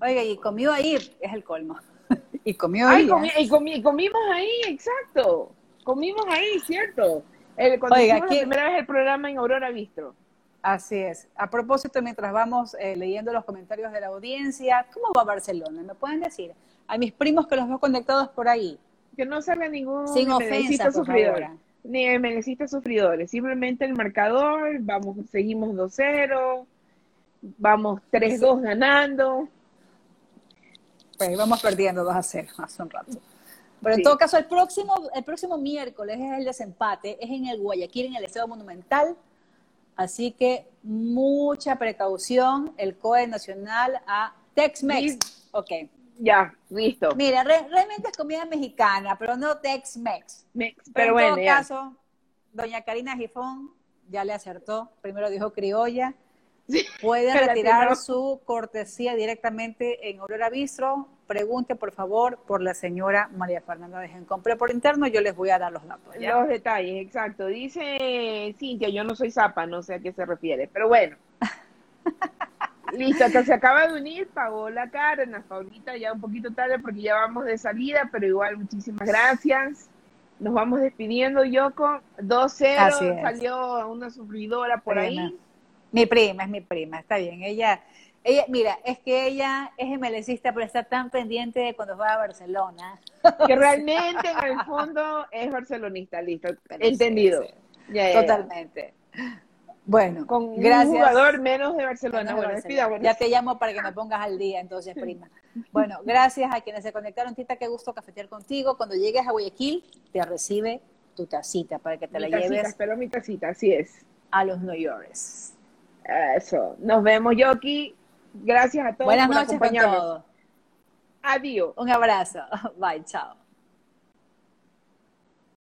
Oiga, y comió ahí, es el colmo. y comió ahí. ¿eh? y, comimos ahí, exacto. Comimos ahí, cierto. El, cuando Oiga, la primera vez el programa en Aurora Bistro. Así es. A propósito, mientras vamos eh, leyendo los comentarios de la audiencia, ¿cómo va Barcelona? ¿Me pueden decir? A mis primos que los veo conectados por ahí. Que no salga ningún Sin ofensa, sufridor. Ni MNCistas sufridores. Simplemente el marcador, vamos, seguimos 2-0, vamos 3-2 ganando. Pues vamos perdiendo 2-0 hace un rato. Pero en todo caso, el próximo, el próximo miércoles es el desempate, es en el Guayaquil, en el Estado Monumental Así que mucha precaución, el COE nacional a Tex-Mex. Ok. Ya, listo. Mira, realmente es comida mexicana, pero no Tex-Mex. Pero, en todo caso, doña Karina Gifón ya le acertó. Primero dijo criolla. Puede retirar su cortesía directamente en Aurora Bistro pregunte por favor por la señora María Fernanda Dejen. Compré por interno, yo les voy a dar los datos. Los detalles, exacto. Dice Cintia, yo no soy zapa, no sé a qué se refiere, pero bueno. Listo, que se acaba de unir Paola Cárdenas, Paulita ya un poquito tarde porque ya vamos de salida, pero igual muchísimas gracias. Nos vamos despidiendo, Yoko. 2-0, salió una sufridora por ahí. Mi prima, es mi prima, está bien. Ella, ella, mira, es que ella es MLCista, pero está tan pendiente de cuando va a Barcelona. Que realmente en el fondo es barcelonista, listo. Entendido. Totalmente. Bueno, con gracias. un jugador menos de Barcelona. bueno, Ya te llamo para que me pongas al día, entonces, prima. Bueno, gracias a quienes se conectaron. Tita, qué gusto cafetear contigo. Cuando llegues a Guayaquil, te recibe tu tacita para que te la lleves. Espero mi tacita, así es. A los New Yorkers. Eso. Nos vemos, Yoki. Gracias a todos Buenas noches acompañarnos. Con Adiós. Un abrazo. Bye, chao.